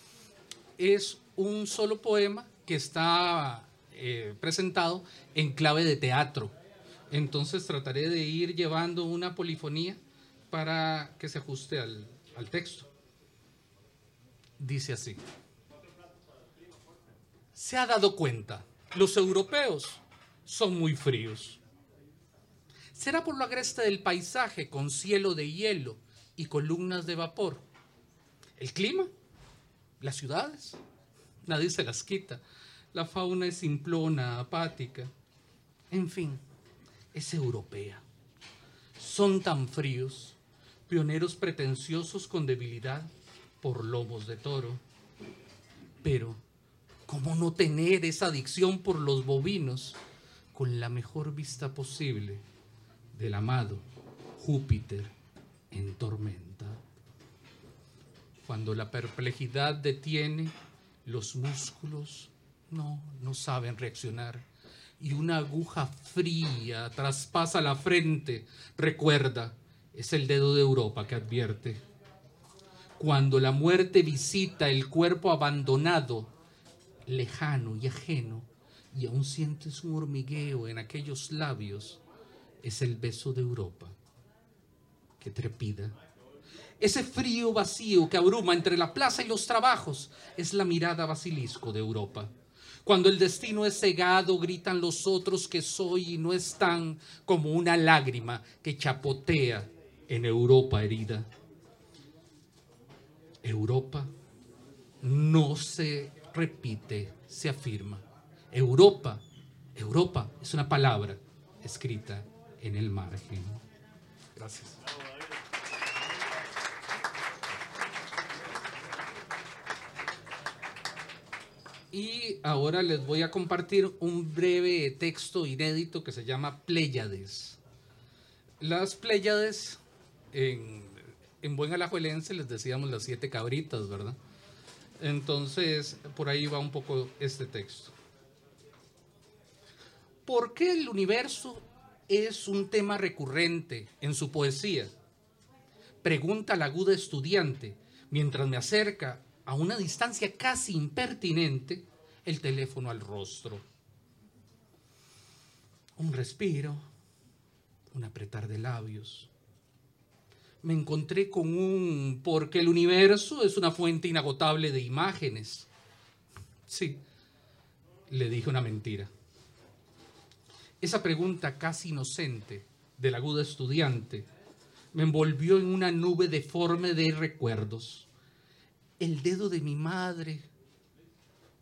Es un solo poema que está eh, presentado en clave de teatro. Entonces trataré de ir llevando una polifonía para que se ajuste al, al texto. Dice así. Se ha dado cuenta, los europeos son muy fríos. Será por lo agreste del paisaje con cielo de hielo y columnas de vapor. El clima, las ciudades, nadie se las quita. La fauna es simplona, apática. En fin, es europea. Son tan fríos, pioneros pretenciosos con debilidad por lomos de toro. Pero, ¿cómo no tener esa adicción por los bovinos con la mejor vista posible del amado Júpiter en tormenta? Cuando la perplejidad detiene los músculos no, no saben reaccionar. Y una aguja fría traspasa la frente. Recuerda, es el dedo de Europa que advierte. Cuando la muerte visita el cuerpo abandonado, lejano y ajeno, y aún sientes un hormigueo en aquellos labios, es el beso de Europa que trepida ese frío vacío que abruma entre la plaza y los trabajos es la mirada basilisco de Europa. Cuando el destino es cegado, gritan los otros que soy y no están como una lágrima que chapotea en Europa herida. Europa no se repite, se afirma. Europa, Europa es una palabra escrita en el margen. Gracias. Y ahora les voy a compartir un breve texto inédito que se llama Pléyades. Las Pléyades, en, en buen alajuelense les decíamos las siete cabritas, ¿verdad? Entonces, por ahí va un poco este texto. ¿Por qué el universo es un tema recurrente en su poesía? Pregunta la aguda estudiante mientras me acerca a una distancia casi impertinente el teléfono al rostro. Un respiro, un apretar de labios. Me encontré con un porque el universo es una fuente inagotable de imágenes. Sí, le dije una mentira. Esa pregunta casi inocente del agudo estudiante me envolvió en una nube deforme de recuerdos el dedo de mi madre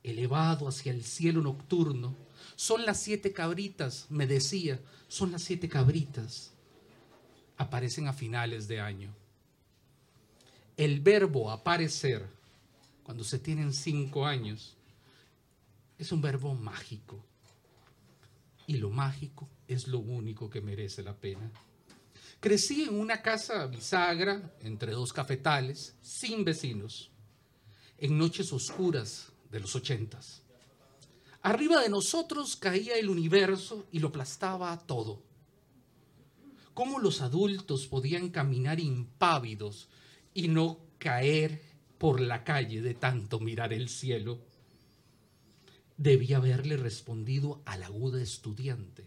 elevado hacia el cielo nocturno. Son las siete cabritas, me decía, son las siete cabritas. Aparecen a finales de año. el verbo aparecer, cuando se tienen cinco años, es un verbo mágico. Y lo mágico es lo único que merece la pena. Crecí en una casa bisagra, entre dos cafetales, sin vecinos, en noches oscuras de los ochentas. Arriba de nosotros caía el universo y lo aplastaba todo. ¿Cómo los adultos podían caminar impávidos y no caer por la calle de tanto mirar el cielo? Debía haberle respondido al aguda estudiante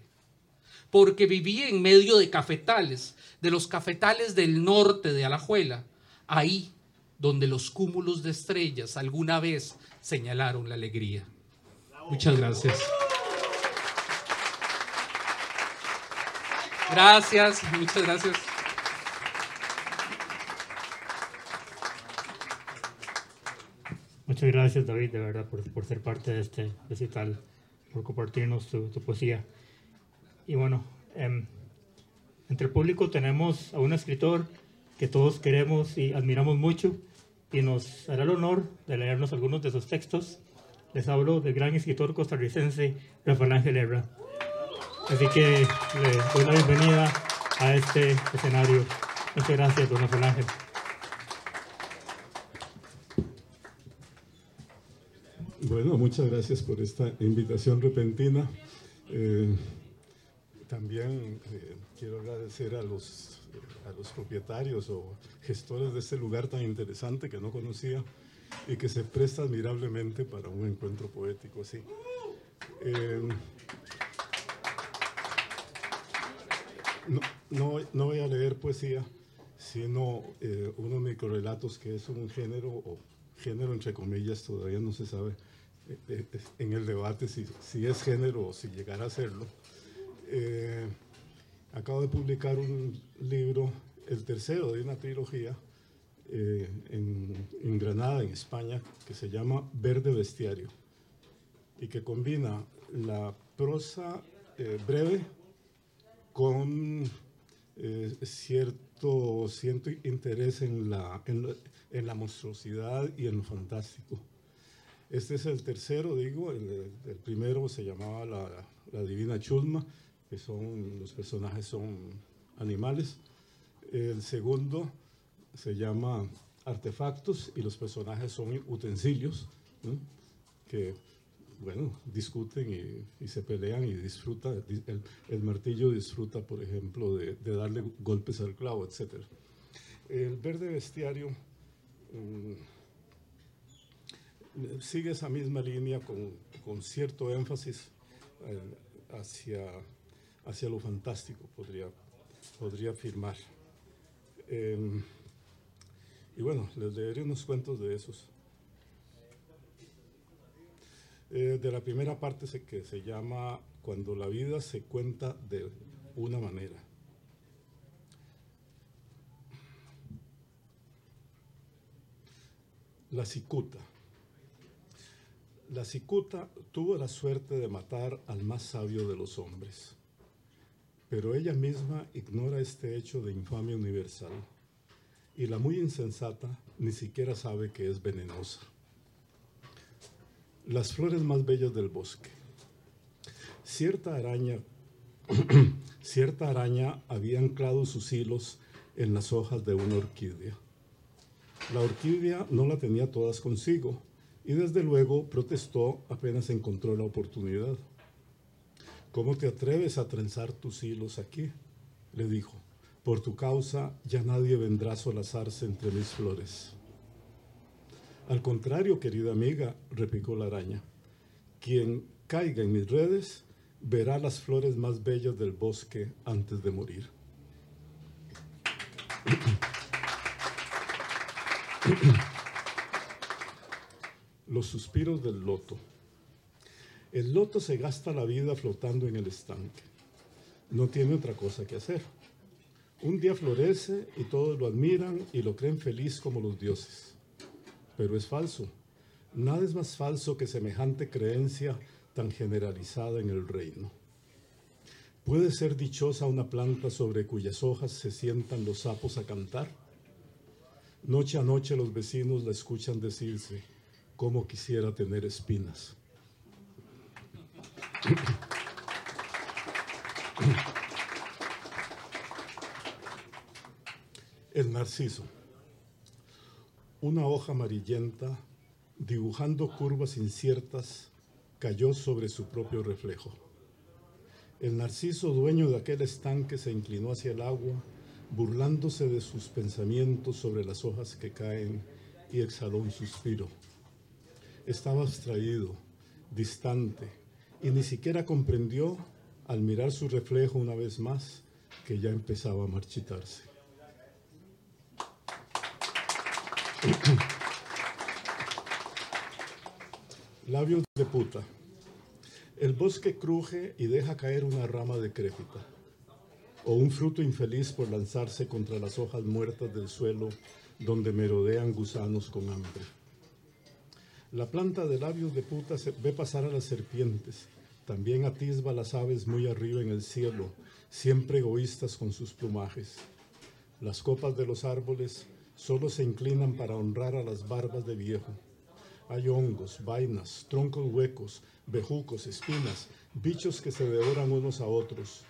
porque vivía en medio de cafetales, de los cafetales del norte de Alajuela, ahí donde los cúmulos de estrellas alguna vez señalaron la alegría. Muchas gracias. Gracias, muchas gracias. Muchas gracias David, de verdad, por, por ser parte de este recital, por compartirnos tu, tu poesía. Y bueno, em, entre el público tenemos a un escritor que todos queremos y admiramos mucho y nos hará el honor de leernos algunos de sus textos. Les hablo del gran escritor costarricense Rafael Ángel Herra. Así que le doy la bienvenida a este escenario. Muchas gracias, don Rafael Ángel. Bueno, muchas gracias por esta invitación repentina. Eh, también eh, quiero agradecer a los, a los propietarios o gestores de este lugar tan interesante que no conocía y que se presta admirablemente para un encuentro poético así. Eh, no, no, no, voy a leer poesía, sino eh, unos microrelatos que es un género, o género entre comillas, todavía no se sabe eh, en el debate si, si es género o si llegará a serlo. Eh, acabo de publicar un libro, el tercero de una trilogía, eh, en, Granada, en España, que se llama Verde Bestiario, y que combina la prosa eh, breve con cierto, cierto interés en la, en, la monstruosidad y en lo fantástico. Este es el tercero, digo, el, primero se llamaba la, la Divina Chusma, que son, los personajes son animales. El segundo se llama artefactos y los personajes son utensilios, que, bueno, discuten y, se pelean y disfruta, el, martillo disfruta, por ejemplo, de, darle golpes al clavo, etc. El verde bestiario mm, sigue esa misma línea con, cierto énfasis eh, hacia hacia lo fantástico, podría, podría afirmar. Em, y bueno, les leeré unos cuentos de esos. Eh, de la primera parte se, que se llama Cuando la vida se cuenta de una manera. La cicuta. La cicuta tuvo la suerte de matar al más sabio de los hombres pero ella misma ignora este hecho de infamia universal y la muy insensata ni siquiera sabe que es venenosa. Las flores más bellas del bosque. Cierta araña, cierta araña había anclado sus hilos en las hojas de una orquídea. La orquídea no la tenía todas consigo y desde luego protestó apenas encontró la oportunidad. ¿Cómo te atreves a trenzar tus hilos aquí? le dijo. Por tu causa ya nadie vendrá a solazarse entre mis flores. Al contrario, querida amiga, replicó la araña, quien caiga en mis redes verá las flores más bellas del bosque antes de morir. Los suspiros del loto. El loto se gasta la vida flotando en el estanque. No tiene otra cosa que hacer. Un día florece y todos lo admiran y lo creen feliz como los dioses. Pero es falso. Nada es más falso que semejante creencia tan generalizada en el reino. ¿Puede ser dichosa una planta sobre cuyas hojas se sientan los sapos a cantar? Noche a noche los vecinos la escuchan decirse, cómo quisiera tener espinas. El narciso. Una hoja amarillenta, dibujando curvas inciertas, cayó sobre su propio reflejo. El narciso, dueño de aquel estanque, se inclinó hacia el agua, burlándose de sus pensamientos sobre las hojas que caen, y exhaló un suspiro. Estaba abstraído, distante, y ni siquiera comprendió, al mirar su reflejo una vez más, que ya empezaba a marchitarse. Labios de puta. El bosque cruje y deja caer una rama decrépita, o un fruto infeliz por lanzarse contra las hojas muertas del suelo donde merodean gusanos con hambre. La planta de labios de puta se ve pasar a las serpientes, también atisba las aves muy arriba en el cielo, siempre egoístas con sus plumajes. Las copas de los árboles solo se inclinan para honrar a las barbas de viejo. Hay hongos, vainas, troncos huecos, bejucos, espinas, bichos que se devoran unos a otros.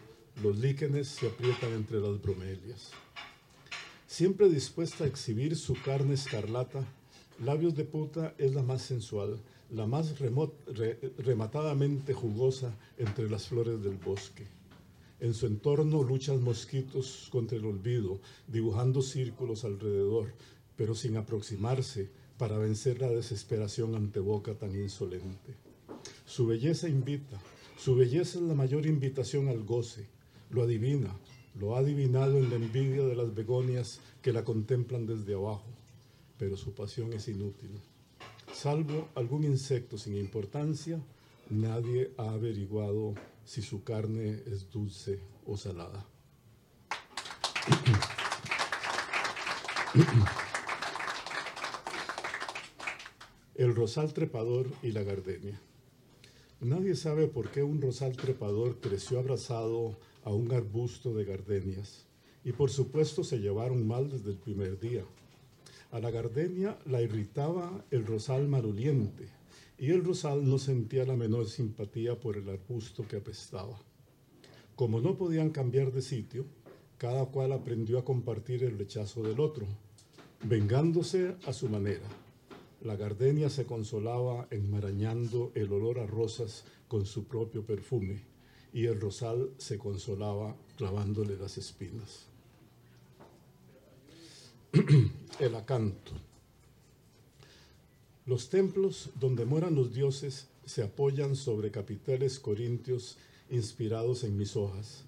Los líquenes se aprietan entre las bromelias. Siempre dispuesta a exhibir su carne escarlata, Labios de puta es la más sensual, la más rematadamente jugosa entre las flores del bosque. En su entorno luchan mosquitos contra el olvido, dibujando círculos alrededor, pero sin aproximarse para vencer la desesperación ante boca tan insolente. Su belleza invita, su belleza es la mayor invitación al goce, lo adivina, lo ha adivinado en la envidia de las begonias que la contemplan desde abajo, pero su pasión es inútil. Salvo algún insecto sin importancia, nadie ha averiguado si su carne es dulce o salada. El rosal trepador y la gardenia. Nadie sabe por qué un rosal trepador creció abrazado a un arbusto de gardenias y por supuesto se llevaron mal desde el primer día. A la gardenia la irritaba el rosal maroliente y el rosal no sentía la menor simpatía por el arbusto que apestaba. Como no podían cambiar de sitio, cada cual aprendió a compartir el rechazo del otro, vengándose a su manera. La gardenia se consolaba enmarañando el olor a rosas con su propio perfume y el rosal se consolaba clavándole las espinas. el acanto. Los templos donde mueran los dioses se apoyan sobre capiteles corintios inspirados en mis hojas,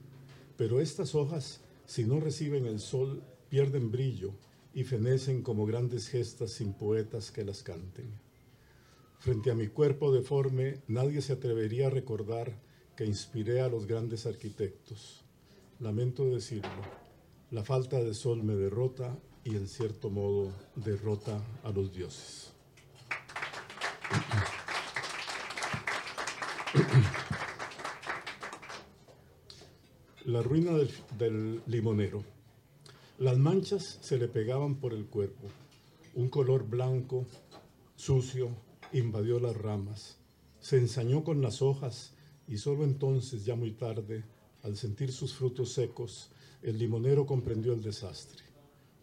pero estas hojas, si no reciben el sol, pierden brillo y fenecen como grandes gestas sin poetas que las canten. Frente a mi cuerpo deforme, nadie se atrevería a recordar que inspiré a los grandes arquitectos. Lamento decirlo, la falta de sol me derrota y en cierto modo derrota a los dioses. La ruina del, limonero. Las manchas se le pegaban por el cuerpo. Un color blanco, sucio, invadió las ramas. Se ensañó con las hojas y solo entonces, ya muy tarde, al sentir sus frutos secos, el limonero comprendió el desastre.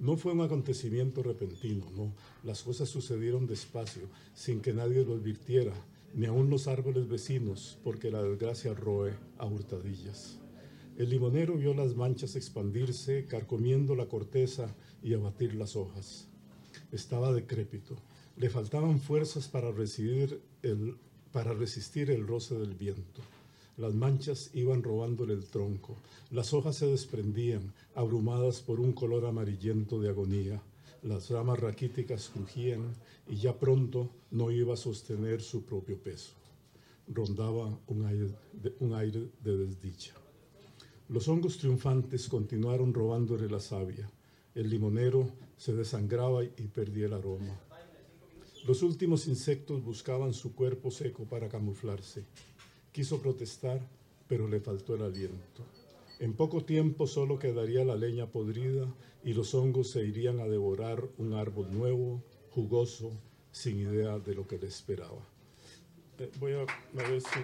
No fue un acontecimiento repentino, no. Las cosas sucedieron despacio, sin que nadie lo advirtiera, ni aun los árboles vecinos, porque la desgracia roe a hurtadillas. El limonero vio las manchas expandirse, carcomiendo la corteza y abatir las hojas. Estaba decrépito. Le faltaban fuerzas para, el, para resistir el roce del viento. Las manchas iban robándole el tronco. Las hojas se desprendían, abrumadas por un color amarillento de agonía. Las ramas raquíticas crujían y ya pronto no iba a sostener su propio peso. Rondaba un aire de, un aire de desdicha. Los hongos triunfantes continuaron robándole la savia. El limonero se desangraba y perdía el aroma. Los últimos insectos buscaban su cuerpo seco para camuflarse. Quiso protestar, pero le faltó el aliento. En poco tiempo solo quedaría la leña podrida y los hongos se irían a devorar un árbol nuevo, jugoso, sin idea de lo que le esperaba. Eh, voy a, a ver si...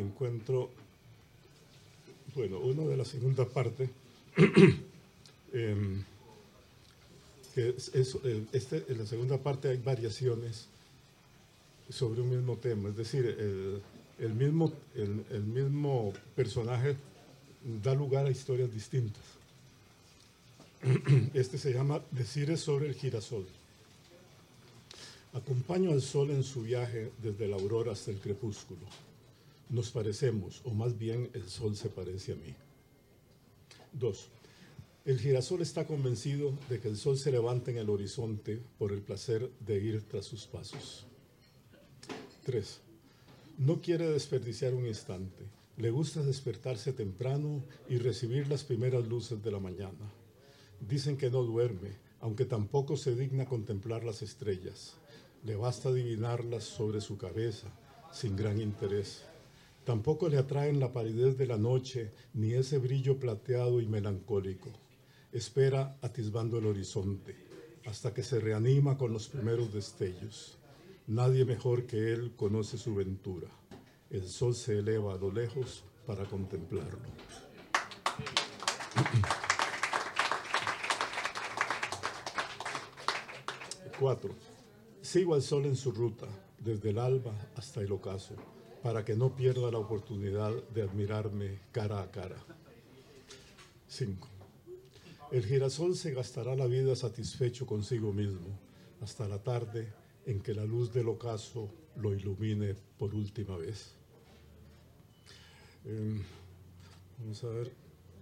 encuentro, bueno, uno de la segunda parte, em, que es, es, este, en la segunda parte hay variaciones sobre un mismo tema, es decir, el, el mismo, el, el mismo personaje da lugar a historias distintas. Este se llama Decires sobre el girasol. Acompaño al sol en su viaje desde la aurora hasta el crepúsculo. Nos parecemos, o más bien el sol se parece a mí. Dos. El girasol está convencido de que el sol se levanta en el horizonte por el placer de ir tras sus pasos. 3. No quiere desperdiciar un instante. Le gusta despertarse temprano y recibir las primeras luces de la mañana. Dicen que no duerme, aunque tampoco se digna contemplar las estrellas. Le basta adivinarlas sobre su cabeza, sin gran interés. Tampoco le atraen la palidez de la noche ni ese brillo plateado y melancólico. Espera atisbando el horizonte, hasta que se reanima con los primeros destellos. Nadie mejor que él conoce su ventura. El sol se eleva a lo lejos para contemplarlo. Cuatro. Sigo al sol en su ruta, desde el alba hasta el ocaso, para que no pierda la oportunidad de admirarme cara a cara. 5. El girasol se gastará la vida satisfecho consigo mismo, hasta la tarde en que la luz del ocaso lo ilumine por última vez. Em, vamos a ver.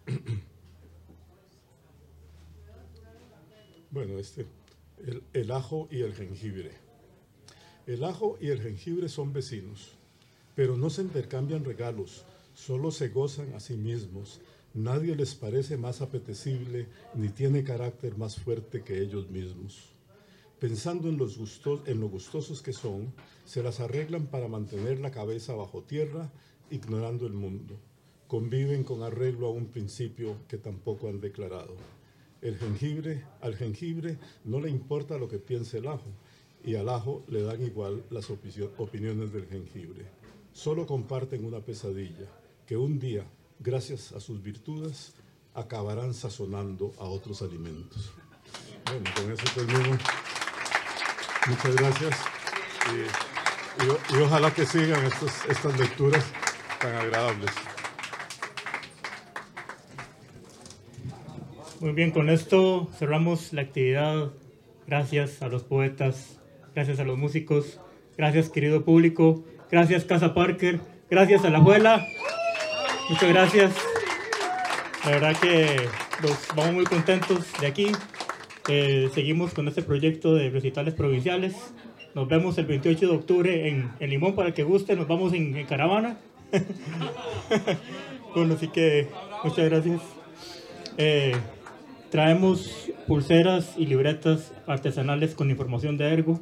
Bueno, este, el, el ajo y el jengibre. El ajo y el jengibre son vecinos, pero no se intercambian regalos, solo se gozan a sí mismos. Nadie les parece más apetecible ni tiene carácter más fuerte que ellos mismos. Pensando en, los gustos, en lo gustosos que son, se las arreglan para mantener la cabeza bajo tierra, ignorando el mundo. Conviven con arreglo a un principio que tampoco han declarado. El jengibre, al jengibre no le importa lo que piense el ajo, y al ajo le dan igual las opi- opiniones del jengibre. Solo comparten una pesadilla, que un día, gracias a sus virtudes, acabarán sazonando a otros alimentos. Bueno, con eso termino. Muchas gracias. Y, y- ojalá que sigan estos- estas lecturas tan agradables. Muy bien, con esto cerramos la actividad. Gracias a los poetas, gracias a los músicos, gracias querido público, gracias Casa Parker, gracias a la abuela. Muchas gracias. La verdad que los vamos muy contentos de aquí. Eh, seguimos con este proyecto de recitales provinciales. Nos vemos el 28 de octubre en, en Limón para el que guste. Nos vamos en, caravana. bueno, así que muchas gracias. Eh, traemos pulseras y libretas artesanales con información de Ergo.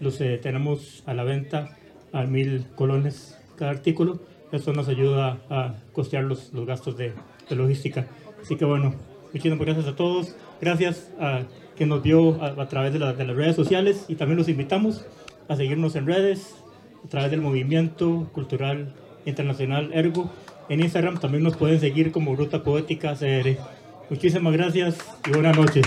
Los eh, tenemos a la venta a mil colones cada artículo. Eso nos ayuda a costear los, los gastos de, de logística. Así que bueno, muchísimas gracias a todos. Gracias a quien nos vio a, a través de, la- de las redes sociales y también los invitamos a seguirnos en redes a través del movimiento cultural internacional Ergo. En Instagram también nos pueden seguir como Ruta Poética CR. Muchísimas gracias y buenas noches.